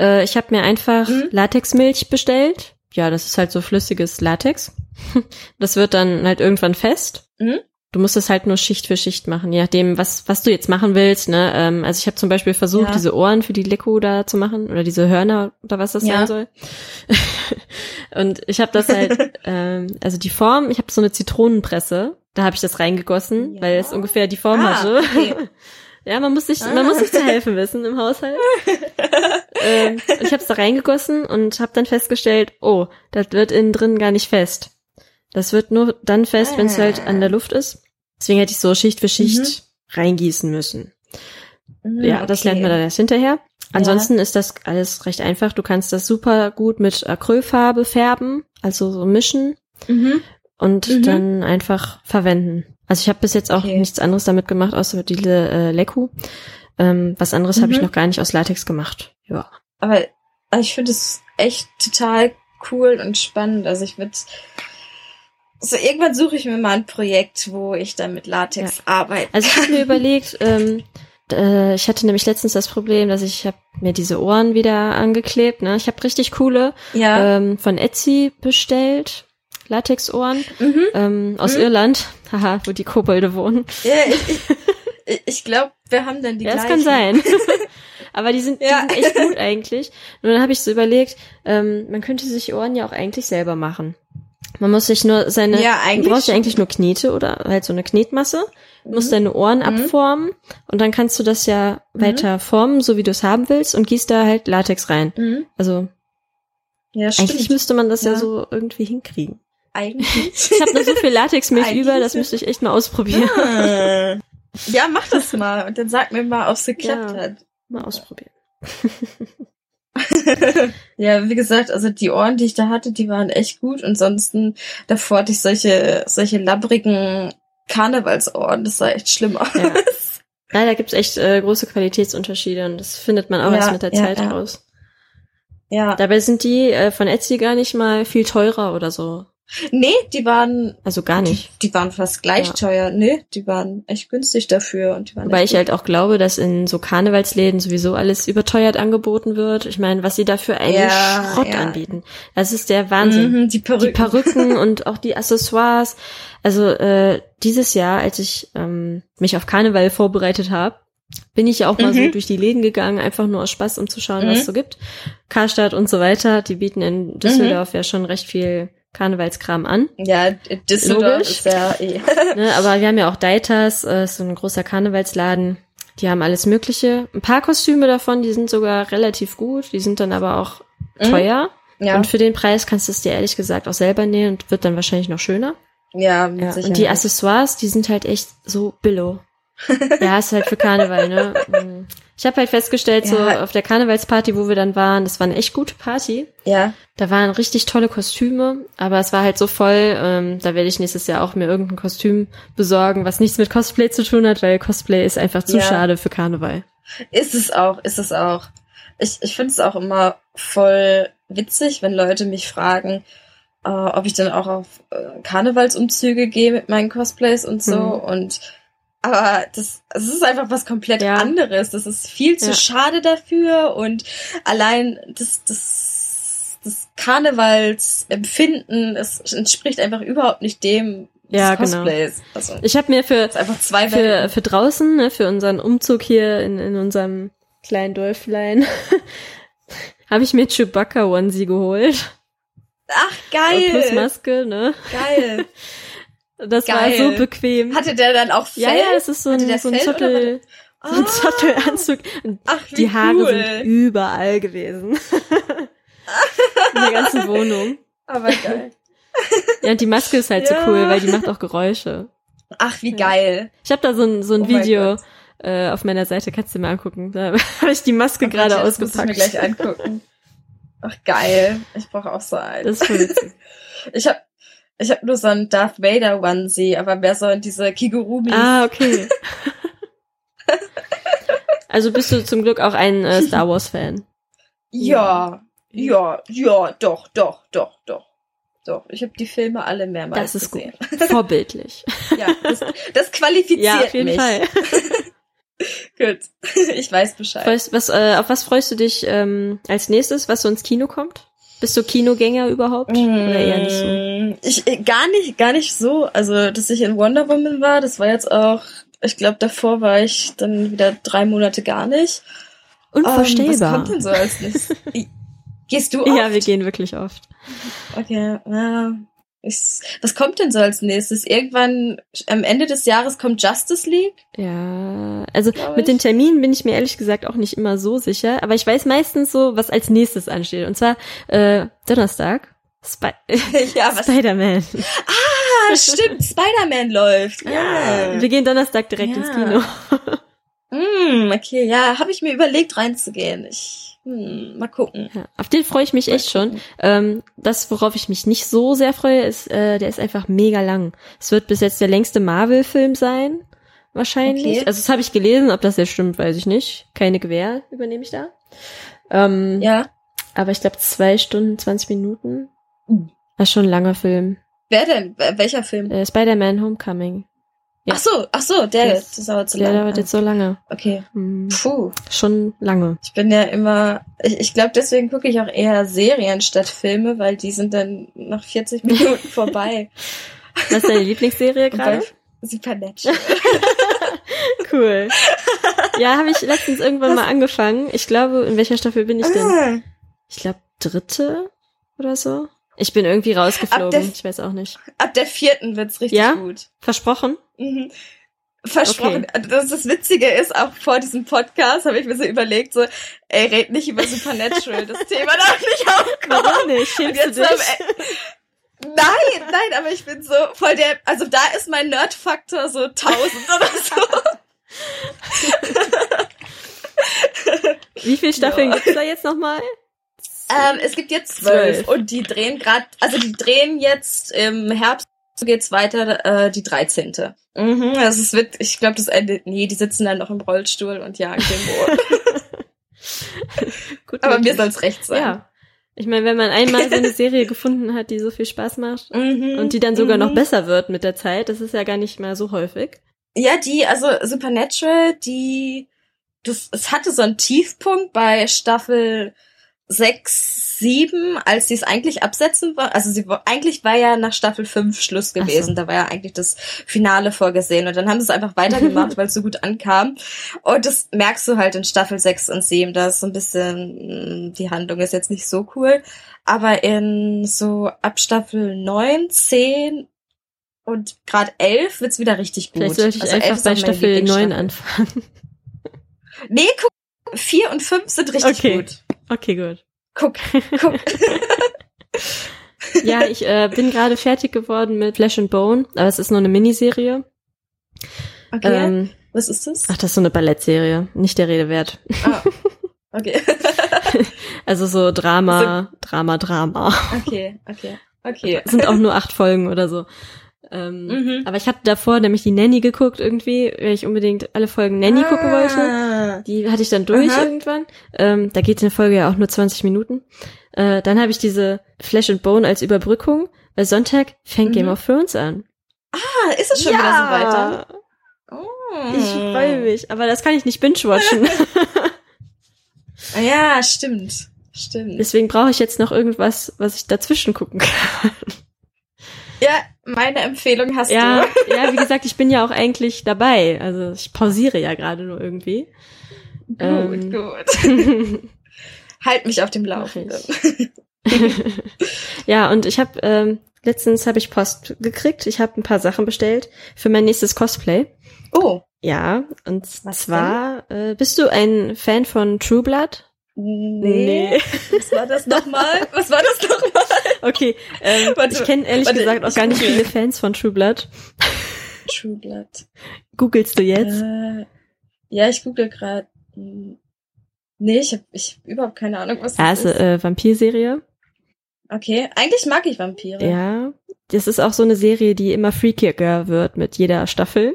Äh, ich habe mir einfach Mhm. Latexmilch bestellt. Ja, das ist halt so flüssiges Latex. Das wird dann halt irgendwann fest. Mhm. Du musst es halt nur Schicht für Schicht machen, je nachdem, was, was du jetzt machen willst. Ne? Ähm, also ich habe zum Beispiel versucht, Ja. diese Ohren für die Liku da zu machen oder diese Hörner oder was das Ja. sein soll. Und ich habe das halt, ähm, also die Form, ich habe so eine Zitronenpresse, da habe ich das reingegossen, Ja. weil es ungefähr die Form Ah, hatte. okay. Ja, man muss sich, Ah. man muss sich zu helfen wissen im Haushalt. ähm, ich habe es da reingegossen und habe dann festgestellt, oh, das wird innen drin gar nicht fest. Das wird nur dann fest, wenn es halt an der Luft ist. Deswegen hätte ich so Schicht für Schicht reingießen müssen. Mhm, Ja, das okay. lernt man dann erst hinterher. Ansonsten ist das alles recht einfach. Du kannst das super gut mit Acrylfarbe färben, also so mischen Mhm. und Mhm. dann einfach verwenden. Also ich habe bis jetzt auch Okay. nichts anderes damit gemacht, außer diese äh, Leku. Ähm, was anderes habe ich Mhm. noch gar nicht aus Latex gemacht. Ja. Aber ich finde es echt total cool und spannend. Also ich würde so irgendwann suche ich mir mal ein Projekt, wo ich dann mit Latex arbeite. Also ich habe mir überlegt, ähm, äh, ich hatte nämlich letztens das Problem, dass ich habe mir diese Ohren wieder angeklebt. Ne? Ich habe richtig coole Ja. ähm, von Etsy bestellt. Latexohren mhm. ähm, aus Mhm. Irland, haha, wo die Kobolde wohnen. Ja, ich, ich, ich glaube, wir haben dann die ja, das gleichen. kann sein. Aber die sind, Ja. die sind echt gut eigentlich. Nur dann habe ich so überlegt, ähm, man könnte sich Ohren ja auch eigentlich selber machen. Man muss sich nur seine, Ja, du eigentlich brauchst ja eigentlich nur Knete oder halt so eine Knetmasse, Mhm. musst deine Ohren abformen und dann kannst du das ja weiter formen, so wie du es haben willst und gießt da halt Latex rein. Mhm. Also Ja, stimmt. eigentlich müsste man das ja. Ja. so irgendwie hinkriegen. Eigentlich. Ich habe noch so viel Latexmilch über, das ja. müsste ich echt mal ausprobieren. Ah. ja, mach das mal und dann sag mir mal, ob es geklappt Ja. hat. Mal ausprobieren. Ja, wie gesagt, also die Ohren, die ich da hatte, die waren echt gut. Ansonsten davor hatte ich solche, solche labbrigen Karnevalsohren. Das sah echt schlimm aus. Ja. Ja, da gibt's echt äh, große Qualitätsunterschiede und das findet man auch Ja, erst mit der ja, Zeit ja. raus. Ja. Dabei sind die äh, von Etsy gar nicht mal viel teurer oder so. Nee, die waren, Also gar nicht. die waren fast gleich Ja. teuer. Nee, die waren echt günstig dafür und die waren Wobei echt ich halt auch glaube, dass in so Karnevalsläden sowieso alles überteuert angeboten wird. Ich meine, was sie dafür eigentlich Ja, Schrott ja. anbieten. Das ist der. Wahnsinn. Mhm, die Perücken. Die Perücken und auch die Accessoires. Also äh, dieses Jahr, als ich ähm, mich auf Karneval vorbereitet habe, bin ich ja auch mal so Mhm. durch die Läden gegangen, einfach nur aus Spaß, um zu schauen, was Mhm. es so gibt. Karstadt und so weiter, die bieten in Düsseldorf ja schon recht viel Karnevalskram an. Ja, Düsseldorf Logisch. ist ja eh. Ne, aber wir haben ja auch Deitas, äh, so ein großer Karnevalsladen. Die haben alles Mögliche. Ein paar Kostüme davon, die sind sogar relativ gut. Die sind dann aber auch Mhm. teuer. ja, Und für den Preis kannst du es dir ehrlich gesagt auch selber nähen und wird dann wahrscheinlich noch schöner. ja, mit Ja, und die Accessoires, die sind halt echt so billow. Ja, ist halt für Karneval, ne? Mm. Ich habe halt festgestellt, so Ja. auf der Karnevalsparty, wo wir dann waren, das war eine echt gute Party. Ja, Da waren richtig tolle Kostüme, aber es war halt so voll, ähm, da werde ich nächstes Jahr auch mir irgendein Kostüm besorgen, was nichts mit Cosplay zu tun hat, weil Cosplay ist einfach zu Ja. schade für Karneval. ist es auch, ist es auch. Ich, ich finde es auch immer voll witzig, wenn Leute mich fragen, äh, ob ich dann auch auf äh, Karnevalsumzüge gehe mit meinen Cosplays und so. Mhm. Und aber das, das ist einfach was komplett Ja. anderes. Das ist viel zu Ja. schade dafür und allein das, das, das Karnevalsempfinden, es entspricht einfach überhaupt nicht dem Ja, genau. Cosplays. Also Ich habe mir für für, für draußen, ne, für unseren Umzug hier in, in unserem kleinen Dörflein, habe ich mir Chewbacca Onesie geholt. Ach, Und plus geil! Maske, ne? Geil! Das Geil. war so bequem. Hatte der dann auch Fell? ja, ja, es ist so ein, so ein Zottel, so ein Ah. Zottelanzug. Und Ach, wie Die Haare cool. sind überall gewesen. In der ganzen Wohnung. Aber geil. Ja, und die Maske ist halt so Ja. cool, weil die macht auch Geräusche. Ach, wie geil. Ich habe da so ein, so ein Oh Video äh, auf meiner Seite, kannst du dir mal angucken. Da habe ich die Maske gerade Okay, das muss ausgepackt. Ich mir gleich angucken. Ach, geil. Ich brauche auch so einen. Das ist witzig. Ich habe ich hab nur so einen Darth Vader Onesie, aber mehr so in diese Kigurumi. Ah, okay. Also bist du zum Glück auch ein äh, Star Wars Fan. Ja, ja, ja, doch, doch, doch, doch. Doch, ich habe die Filme alle mehrmals Das ist gesehen. gut. Vorbildlich. Ja, das, das qualifiziert ja, auf jeden mich. Fall. Gut, ich weiß Bescheid. Freust, was, äh, auf was freust du dich ähm, als nächstes, was so ins Kino kommt? Bist du Kinogänger überhaupt? Oder eher nicht so? Mm, Ich äh, gar nicht, gar nicht so. Also, dass ich in Wonder Woman war, das war jetzt auch. Ich glaube, davor war ich dann wieder drei Monate gar nicht. Ähm, was Unvorstellbar. kommt denn so als nächstes? Gehst du oft? ja, wir gehen wirklich oft. Okay, ja. Ich, was kommt denn so als nächstes? Irgendwann am Ende des Jahres kommt Justice League. Ja, also mit den Terminen bin ich mir ehrlich gesagt auch nicht immer so sicher, aber ich weiß meistens so, was als nächstes ansteht. Und zwar äh, Donnerstag. Spy ja? Spider-Man. Ah, stimmt, Spider-Man läuft. Ja. Wir gehen Donnerstag direkt Ja. ins Kino. Mm, okay, ja, habe ich mir überlegt reinzugehen. Ich, hm, mal gucken. Ja, auf den freue ich mich echt schon. Ähm, das, worauf ich mich nicht so sehr freue, ist, äh, der ist einfach mega lang. Es wird bis jetzt der längste Marvel-Film sein, wahrscheinlich. Okay. Also das habe ich gelesen, ob das jetzt stimmt, weiß ich nicht. Keine Gewähr übernehme ich da. Ähm, Ja. Aber ich glaube zwei Stunden, 20 Minuten. Uh. Das ist schon ein langer Film. Wer denn? Welcher Film? Äh, Spider-Man Homecoming. Ja. Ach so, ach so, der, Das- das, dauert zu Der lange. dauert jetzt so lange. Okay. Hm, Puh. schon lange. Ich bin ja immer, ich, ich glaube, deswegen gucke ich auch eher Serien statt Filme, weil die sind dann nach 40 Minuten vorbei. Was ist deine Lieblingsserie gerade? Supernatural. Cool. Ja, habe ich letztens irgendwann mal angefangen. Ich glaube, in welcher Staffel bin ich denn? Ah, Ich glaube, dritte oder so. Ich bin irgendwie rausgeflogen. der- Ich weiß auch nicht. ab der vierten wird's richtig Ja? gut. Versprochen? Mhm. Versprochen. Das, das Witzige ist, auch vor diesem Podcast habe ich mir so überlegt, so, ey, red nicht über Supernatural, das Thema darf nicht aufkommen. Warum nicht? Schämst du dich? Nein, nein, aber ich bin so voll der, also da ist mein Nerd-Faktor so 1000 oder so. Wie viele Staffeln Ja. gibt's da jetzt nochmal? Ähm, es gibt jetzt zwölf und die drehen gerade, also die drehen jetzt im Herbst geht's weiter, äh, die 13. Mhm, also es wird, ich glaube, das endet, nee, die sitzen dann noch im Rollstuhl und jagen den. Gut Aber mir soll's recht sein. Ja. Ich meine, wenn man einmal so eine Serie gefunden hat, die so viel Spaß macht Mhm, und die dann sogar mhm. noch besser wird mit der Zeit, das ist ja gar nicht mal so häufig. Ja, die, also Supernatural, die, das, es hatte so einen Tiefpunkt bei Staffel 6, 7, als sie es eigentlich absetzen war. Also sie war, eigentlich war ja nach Staffel 5 Schluss Ach so. gewesen. Da war ja eigentlich das Finale vorgesehen. Und dann haben sie es einfach weitergemacht, weil es so gut ankam. Und das merkst du halt in Staffel 6 und 7. Da ist so ein bisschen, mh, die Handlung ist jetzt nicht so cool. Aber in so ab Staffel 9, 10 und gerade 11 wird's wieder richtig gut. Vielleicht sollte ich Also 11 einfach bei Staffel 9 Lieblingsstaffel. anfangen. Nee, guck, 4 und 5 sind richtig Okay. gut. Okay, gut. Guck, guck. Ja, ich äh, bin gerade fertig geworden mit Flesh and Bone, aber es ist nur eine Miniserie. Okay, Ähm, was ist das? ach, das ist so eine Ballettserie, nicht der Rede wert. Ah, okay. Also so Drama, Drama, Drama. okay, okay, okay. Sind auch nur acht Folgen oder so. Ähm, Mhm. Aber ich hatte davor nämlich die Nanny geguckt irgendwie, weil ich unbedingt alle Folgen Nanny gucken wollte. Ah. Die hatte ich dann durch Aha. irgendwann. Ähm, da geht eine Folge ja auch nur 20 Minuten. Äh, dann habe ich diese Flesh and Bone als Überbrückung, weil Sonntag fängt Mhm. Game of Thrones an. Ah, ist es schon wieder so weiter? Oh. Ich freue mich, aber das kann ich nicht binge-watchen. Ah, Ja, stimmt. Stimmt. Deswegen brauche ich jetzt noch irgendwas, was ich dazwischen gucken kann. Ja, meine Empfehlung hast Ja, du. ja, wie gesagt, ich bin ja auch eigentlich dabei. Also ich pausiere ja gerade nur irgendwie. Gut, Ähm. gut. Halt mich auf dem Laufenden. ja, und ich habe ähm, letztens habe ich Post gekriegt. Ich habe ein paar Sachen bestellt für mein nächstes Cosplay. Oh, Ja, und Was zwar äh, bist du ein Fan von True Blood? Nee. Was war das nochmal? Was war das nochmal? Okay, ähm, Warte, ich kenne ehrlich warte, gesagt auch gar nicht google. viele Fans von True Blood. True Blood. Googlest du jetzt? Äh, ja, ich google gerade. Nee, ich habe ich hab überhaupt keine Ahnung, was das ist ist. eine äh, Vampirserie. Okay, eigentlich mag ich Vampire. Ja. Das ist auch so eine Serie, die immer freakier wird mit jeder Staffel.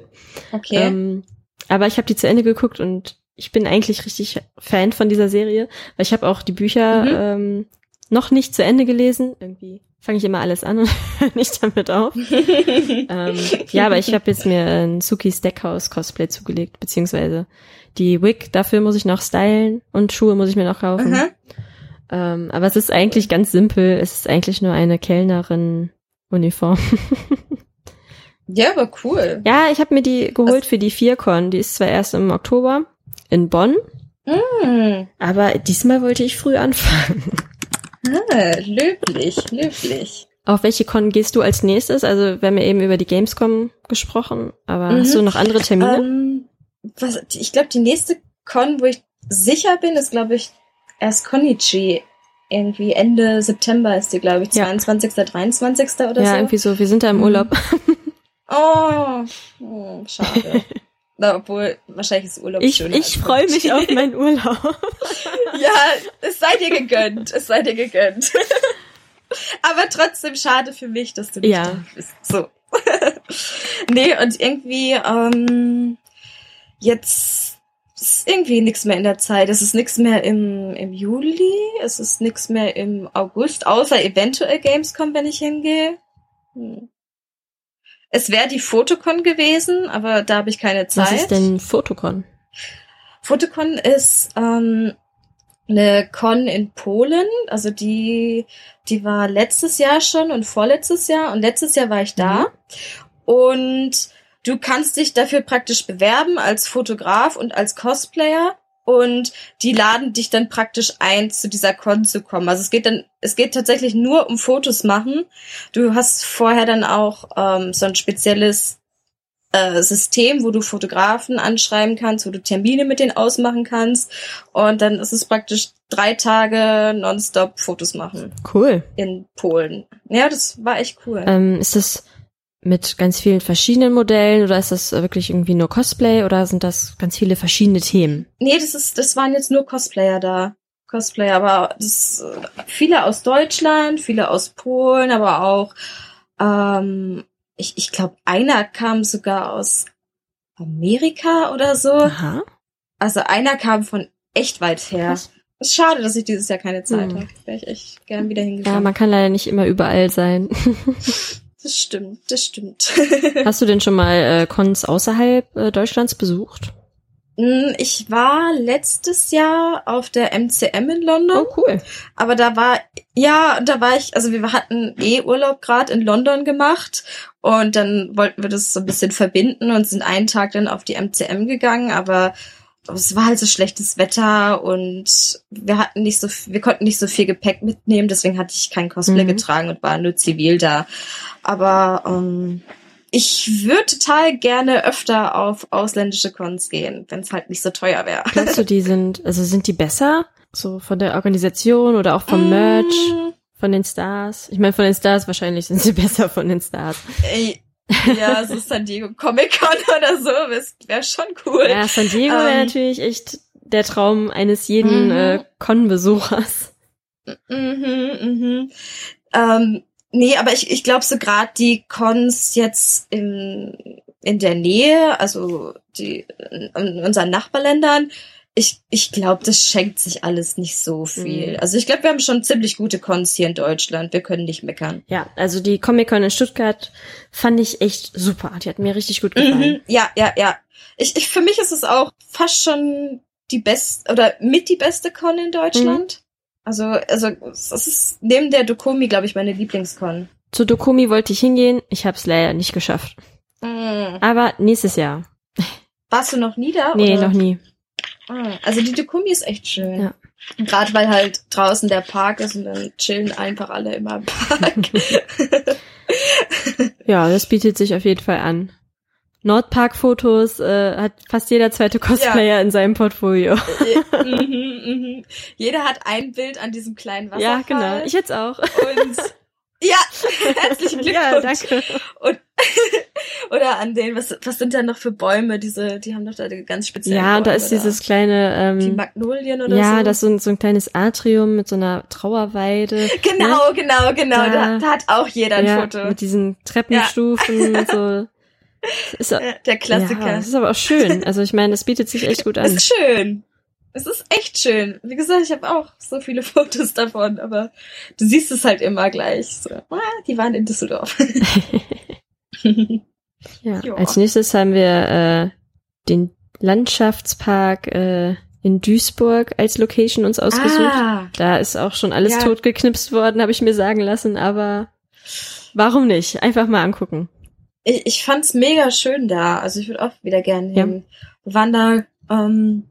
Okay. Ähm, aber ich habe die zu Ende geguckt und ich bin eigentlich richtig Fan von dieser Serie, weil ich habe auch die Bücher Mhm. ähm, noch nicht zu Ende gelesen. Irgendwie fange ich immer alles an und höre nicht damit auf. ähm, ja, aber ich habe jetzt mir ein Suki Stackhouse Cosplay zugelegt, beziehungsweise die Wig, dafür muss ich noch stylen und Schuhe muss ich mir noch kaufen. Aha. Ähm, aber es ist eigentlich ganz simpel. Es ist eigentlich nur eine Kellnerin-Uniform. Ja, aber cool. ja, ich habe mir die geholt für die Viercon. Die ist zwar erst im Oktober in Bonn, Hm. aber diesmal wollte ich früh anfangen. Ah, löblich, löblich. Auf welche Con gehst du als nächstes? Also wir haben ja eben über die Gamescom gesprochen, aber Mhm. hast du noch andere Termine? Ähm, was, ich glaube, die nächste Con, wo ich sicher bin, ist, glaube ich, erst Konichi. Irgendwie Ende September ist die, glaube ich, Ja. 22., 23. oder ja, so. irgendwie so. Wir sind da im Mhm. Urlaub. Oh, oh schade. Na, obwohl, wahrscheinlich ist Urlaub Ich, schöner ich freue mich auf meinen Urlaub. Ja, es sei dir gegönnt. Es sei dir gegönnt. Aber trotzdem schade für mich, dass du nicht Ja. da bist. So. nee, und irgendwie, ähm, jetzt ist irgendwie nichts mehr in der Zeit. Es ist nichts mehr im, im Juli. Es ist nichts mehr im August, außer eventuell Gamescom, wenn ich hingehe. Hm. Es wäre die Fotocon gewesen, aber da habe ich keine Zeit. Was ist denn Fotocon? Fotocon ist ähm, eine Con in Polen, also die, die war letztes Jahr schon und vorletztes Jahr und letztes Jahr war ich da. Und du kannst dich dafür praktisch bewerben als Fotograf und als Cosplayer und die laden dich dann praktisch ein, zu dieser Con zu kommen. Also es geht dann, es geht tatsächlich nur um Fotos machen. Du hast vorher dann auch ähm, so ein spezielles äh, System, wo du Fotografen anschreiben kannst, wo du Termine mit denen ausmachen kannst. Und dann ist es praktisch drei Tage nonstop Fotos machen Cool. in Polen. Ja, das war echt cool. Ähm, ist das mit ganz vielen verschiedenen Modellen oder ist das wirklich irgendwie nur Cosplay oder sind das ganz viele verschiedene Themen? Nee, das ist, das waren jetzt nur Cosplayer da. Cosplayer, aber das viele aus Deutschland, viele aus Polen, aber auch ähm, ich, ich glaube, einer kam sogar aus Amerika oder so. Aha. Also einer kam von echt weit her. Krass. Ist schade, dass ich dieses Jahr keine Zeit Hm. habe. Wäre ich echt gern wieder Ja, hingefahren. man kann leider nicht immer überall sein. das stimmt, das stimmt. Hast du denn schon mal äh, Cons außerhalb äh, Deutschlands besucht? Mm, ich war letztes Jahr auf der MCM in London. Oh, cool. Aber da war, ja, da war ich, also wir hatten eh Urlaub gerade in London gemacht und dann wollten wir das so ein bisschen verbinden und sind einen Tag dann auf die MCM gegangen, aber es war halt so schlechtes Wetter und wir hatten nicht so, wir konnten nicht so viel Gepäck mitnehmen, deswegen hatte ich kein Cosplay Mhm. getragen und war nur zivil da. Aber ähm, ich würde total gerne öfter auf ausländische Cons gehen, wenn es halt nicht so teuer wäre. Glaubst du, die sind, also sind die besser? So von der Organisation oder auch vom Merch, Mm, von den Stars? Ich meine, von den Stars wahrscheinlich sind sie besser von den Stars. Ja, so San Diego Comic Con oder so, wäre schon cool. Ja, San Diego wäre Ähm, natürlich echt der Traum eines jeden Mhm. äh, Con-Besuchers. Mhm, mhm. Ähm, nee, aber ich, ich glaube so gerade die Cons jetzt in, in der Nähe, also die in, in unseren Nachbarländern, ich, ich glaube, das schenkt sich alles nicht so viel. Mhm. Also ich glaube, wir haben schon ziemlich gute Cons hier in Deutschland. Wir können nicht meckern. Ja, also die Comic-Con in Stuttgart fand ich echt super. Die hat mir richtig gut gefallen. Mhm, ja, ja, ja. Ich, ich, für mich ist es auch fast schon die beste oder mit die beste Con in Deutschland. Also, also es ist neben der Dokomi, glaube ich, meine Lieblingscon. Zu Dokumi wollte ich hingehen, ich habe es leider nicht geschafft. Mhm. Aber nächstes Jahr. Warst du noch nie da? Nee, oder? noch nie. Ah, Also die Dokumi ist echt schön. Ja. Gerade weil halt draußen der Park ist und dann chillen einfach alle immer im Park. Ja, das bietet sich auf jeden Fall an. Nordpark-Fotos äh, hat fast jeder zweite Cosplayer ja. in seinem Portfolio. mhm, mhm. Jeder hat ein Bild an diesem kleinen Wasserfall. Ja, genau. Ich jetzt auch. Und ja, herzlichen Glückwunsch. Ja, danke. Und, oder an den, was, was sind da noch für Bäume? Diese, die haben doch da ganz spezielle Ja, und da ist dieses kleine, ähm, die Magnolien oder ja, so. Ja, das ist so ein, so ein kleines Atrium mit so einer Trauerweide. Genau, ne? genau, genau. Da, da, da, hat auch jeder ein ja, Foto. Mit diesen Treppenstufen ja. so. Ist, der Klassiker. Ja, das ist aber auch schön. Also ich meine, es bietet sich echt gut an. Es ist schön. Es ist echt schön. Wie gesagt, ich habe auch so viele Fotos davon, aber du siehst es halt immer gleich. So, ah, die waren in Düsseldorf. ja, jo. als nächstes haben wir äh, den Landschaftspark äh, in Duisburg als Location uns ausgesucht. Ah, da ist auch schon alles ja. totgeknipst worden, habe ich mir sagen lassen, aber warum nicht? Einfach mal angucken. Ich, ich fand's mega schön da. Also ich würde auch wieder gerne hin. Ja. Wir waren da ähm,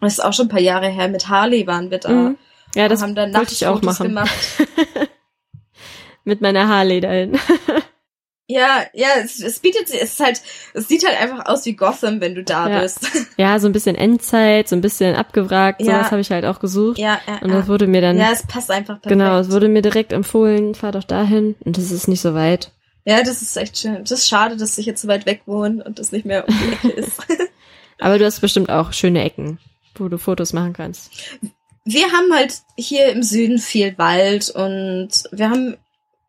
das ist auch schon ein paar Jahre her. Mit Harley waren wir da. Mhm. Ja, das haben dann wollte ich auch machen. Gemacht. Mit meiner Harley dahin. ja, ja, es, es bietet, es ist halt, es sieht halt einfach aus wie Gotham, wenn du da ja. bist. Ja, so ein bisschen Endzeit, so ein bisschen abgewragt, ja. sowas habe ich halt auch gesucht. Ja, ja. Und das wurde mir dann. Ja, es passt einfach perfekt. Genau, es wurde mir direkt empfohlen, fahr doch dahin. Und das ist nicht so weit. Ja, das ist echt schön. Das ist schade, dass ich jetzt so weit weg wohne und das nicht mehr um die Ecke ist. Aber du hast bestimmt auch schöne Ecken wo du Fotos machen kannst? Wir haben halt hier im Süden viel Wald und wir haben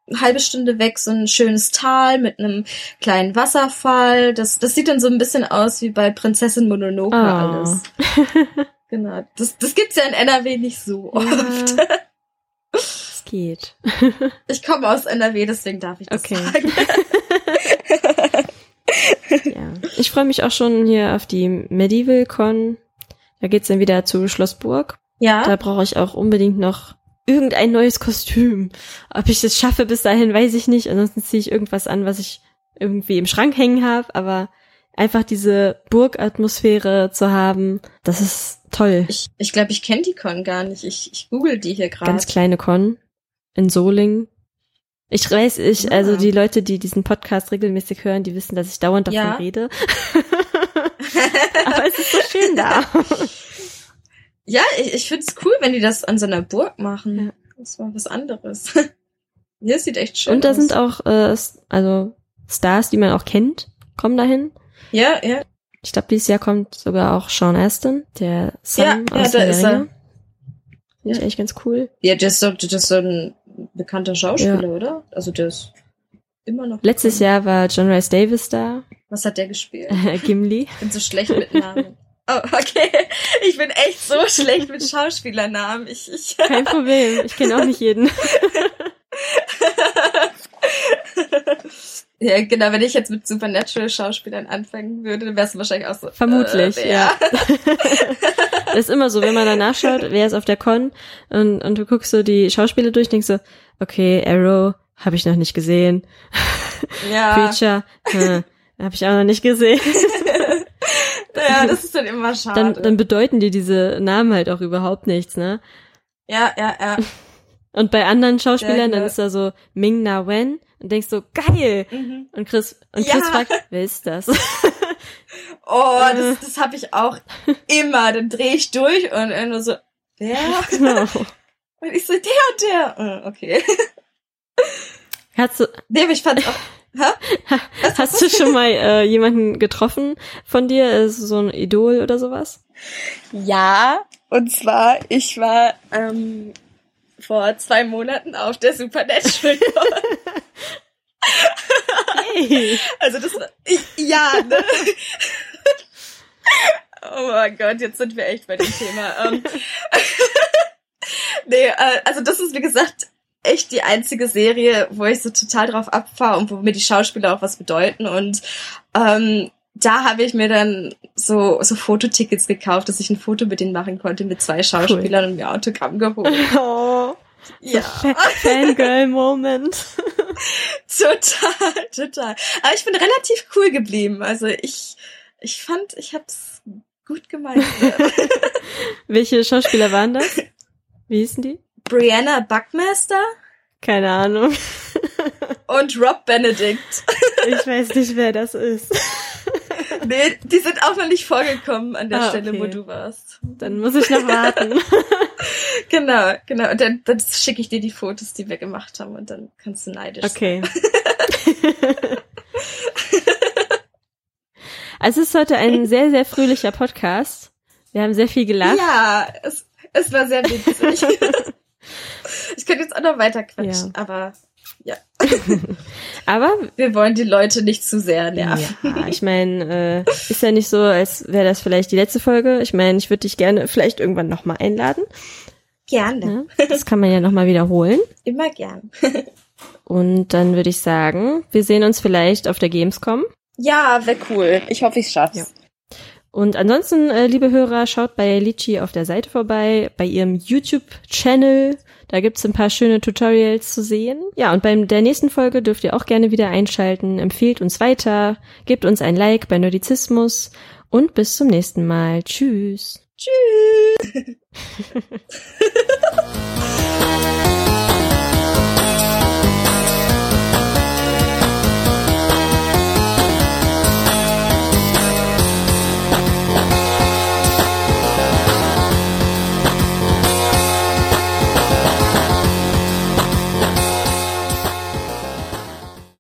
eine halbe Stunde weg so ein schönes Tal mit einem kleinen Wasserfall. Das, das sieht dann so ein bisschen aus wie bei Prinzessin Mononoke oh. alles. genau. Das, das gibt's ja in NRW nicht so oft. Ja, es geht. ich komme aus NRW, deswegen darf ich das okay. sagen. ja. Ich freue mich auch schon hier auf die Medieval Con da geht's dann wieder zu Schlossburg. Ja. Da brauche ich auch unbedingt noch irgendein neues Kostüm. Ob ich das schaffe bis dahin, weiß ich nicht. Ansonsten ziehe ich irgendwas an, was ich irgendwie im Schrank hängen habe. Aber einfach diese Burgatmosphäre zu haben, das ist toll. Ich ich, glaub, ich kenne die Con gar nicht. Ich, ich google die hier gerade. Ganz kleine Con in Solingen. Ich weiß, ich, ja. also die Leute, die diesen Podcast regelmäßig hören, die wissen, dass ich dauernd davon ja. rede. Aber es ist so schön da. Ja, ich, ich finde es cool, wenn die das an so einer Burg machen. Ja. Das war was anderes. es sieht echt schön aus. Und da aus. sind auch, äh, also Stars, die man auch kennt, kommen dahin. Ja, ja. Ich glaube, dieses Jahr kommt sogar auch Sean Aston, der Sam ja, aus ja, da ist er. Finde ich eigentlich ganz cool. Ja, der ist so, der ist so ein bekannter Schauspieler, ja. oder? Also der ist immer noch. Letztes Jahr war John Rice Davis da. Was hat der gespielt? Gimli. Ich bin so schlecht mit Namen. Oh, okay. Ich bin echt so schlecht mit Schauspielernamen. Ich, ich Kein Problem. Ich kenne auch nicht jeden. ja, genau. Wenn ich jetzt mit Supernatural-Schauspielern anfangen würde, dann wärst du wahrscheinlich auch so. Vermutlich, äh, ja. das ist immer so, wenn man dann nachschaut, wer ist auf der Con und, und du guckst so die Schauspieler durch, denkst so, okay, Arrow habe ich noch nicht gesehen. Ja. Preacher, hm, habe ich auch noch nicht gesehen. ja, das ist dann immer schade. Dann, dann bedeuten dir diese Namen halt auch überhaupt nichts, ne? Ja, ja, ja. Und bei anderen Schauspielern, dann ist da so Ming Na Wen und denkst so, geil! Mhm. Und Chris, und Chris ja. fragt, wer ist das? oh, das, das habe ich auch immer. Dann drehe ich durch und nur so, wer? Genau. Und ich so, der und der. Äh, okay. Hast du, nee, ich fand auch, Hast du schon mal äh, jemanden getroffen von dir? Ist so ein Idol oder sowas? Ja, und zwar, ich war ähm, vor zwei Monaten auf der Supernatural hey. Also das war, ja, ne? Oh mein Gott, jetzt sind wir echt bei dem Thema. Ähm, nee, äh, also das ist wie gesagt echt die einzige Serie, wo ich so total drauf abfahre und wo mir die Schauspieler auch was bedeuten. Und ähm, da habe ich mir dann so, so Fototickets gekauft, dass ich ein Foto mit denen machen konnte, mit zwei Schauspielern cool. und mir Autogramm geholt. Oh. Ja. Fangirl-Moment. total, total. Aber ich bin relativ cool geblieben. Also ich, ich fand, ich hab's gut gemeint. Welche Schauspieler waren das? Wie hießen die? Brianna Buckmaster. Keine Ahnung. Und Rob Benedict. ich weiß nicht, wer das ist. nee, die sind auch noch nicht vorgekommen an der Ah, Stelle, okay. wo du warst. Dann muss ich noch warten. Genau, genau. Und dann, dann schicke ich dir die Fotos, die wir gemacht haben und dann kannst du neidisch Okay. Also es ist heute ein sehr, sehr fröhlicher Podcast. Wir haben sehr viel sein. gelacht. Ja, es, es war sehr witzig. ich könnte jetzt auch noch weiter quatschen, Ja. aber Aber wir wollen die Leute nicht zu sehr nerven. ja, ich meine, äh, ist ja nicht so, als wäre das vielleicht die letzte Folge. Ich meine, ich würde dich gerne vielleicht irgendwann nochmal einladen. Gerne. Ne? Das kann man ja nochmal wiederholen. Immer gern. Und dann würde ich sagen, wir sehen uns vielleicht auf der Gamescom. Ja, wäre cool. Ich hoffe, ich schaff's. Ja. Und ansonsten, äh, liebe Hörer, schaut bei Litchi auf der Seite vorbei, bei ihrem YouTube-Channel. Da gibt's ein paar schöne Tutorials zu sehen. Ja, und beim der nächsten Folge dürft ihr auch gerne wieder einschalten. Empfehlt uns weiter, gebt uns ein Like bei Nerdizismus und bis zum nächsten Mal. Tschüss. Tschüss.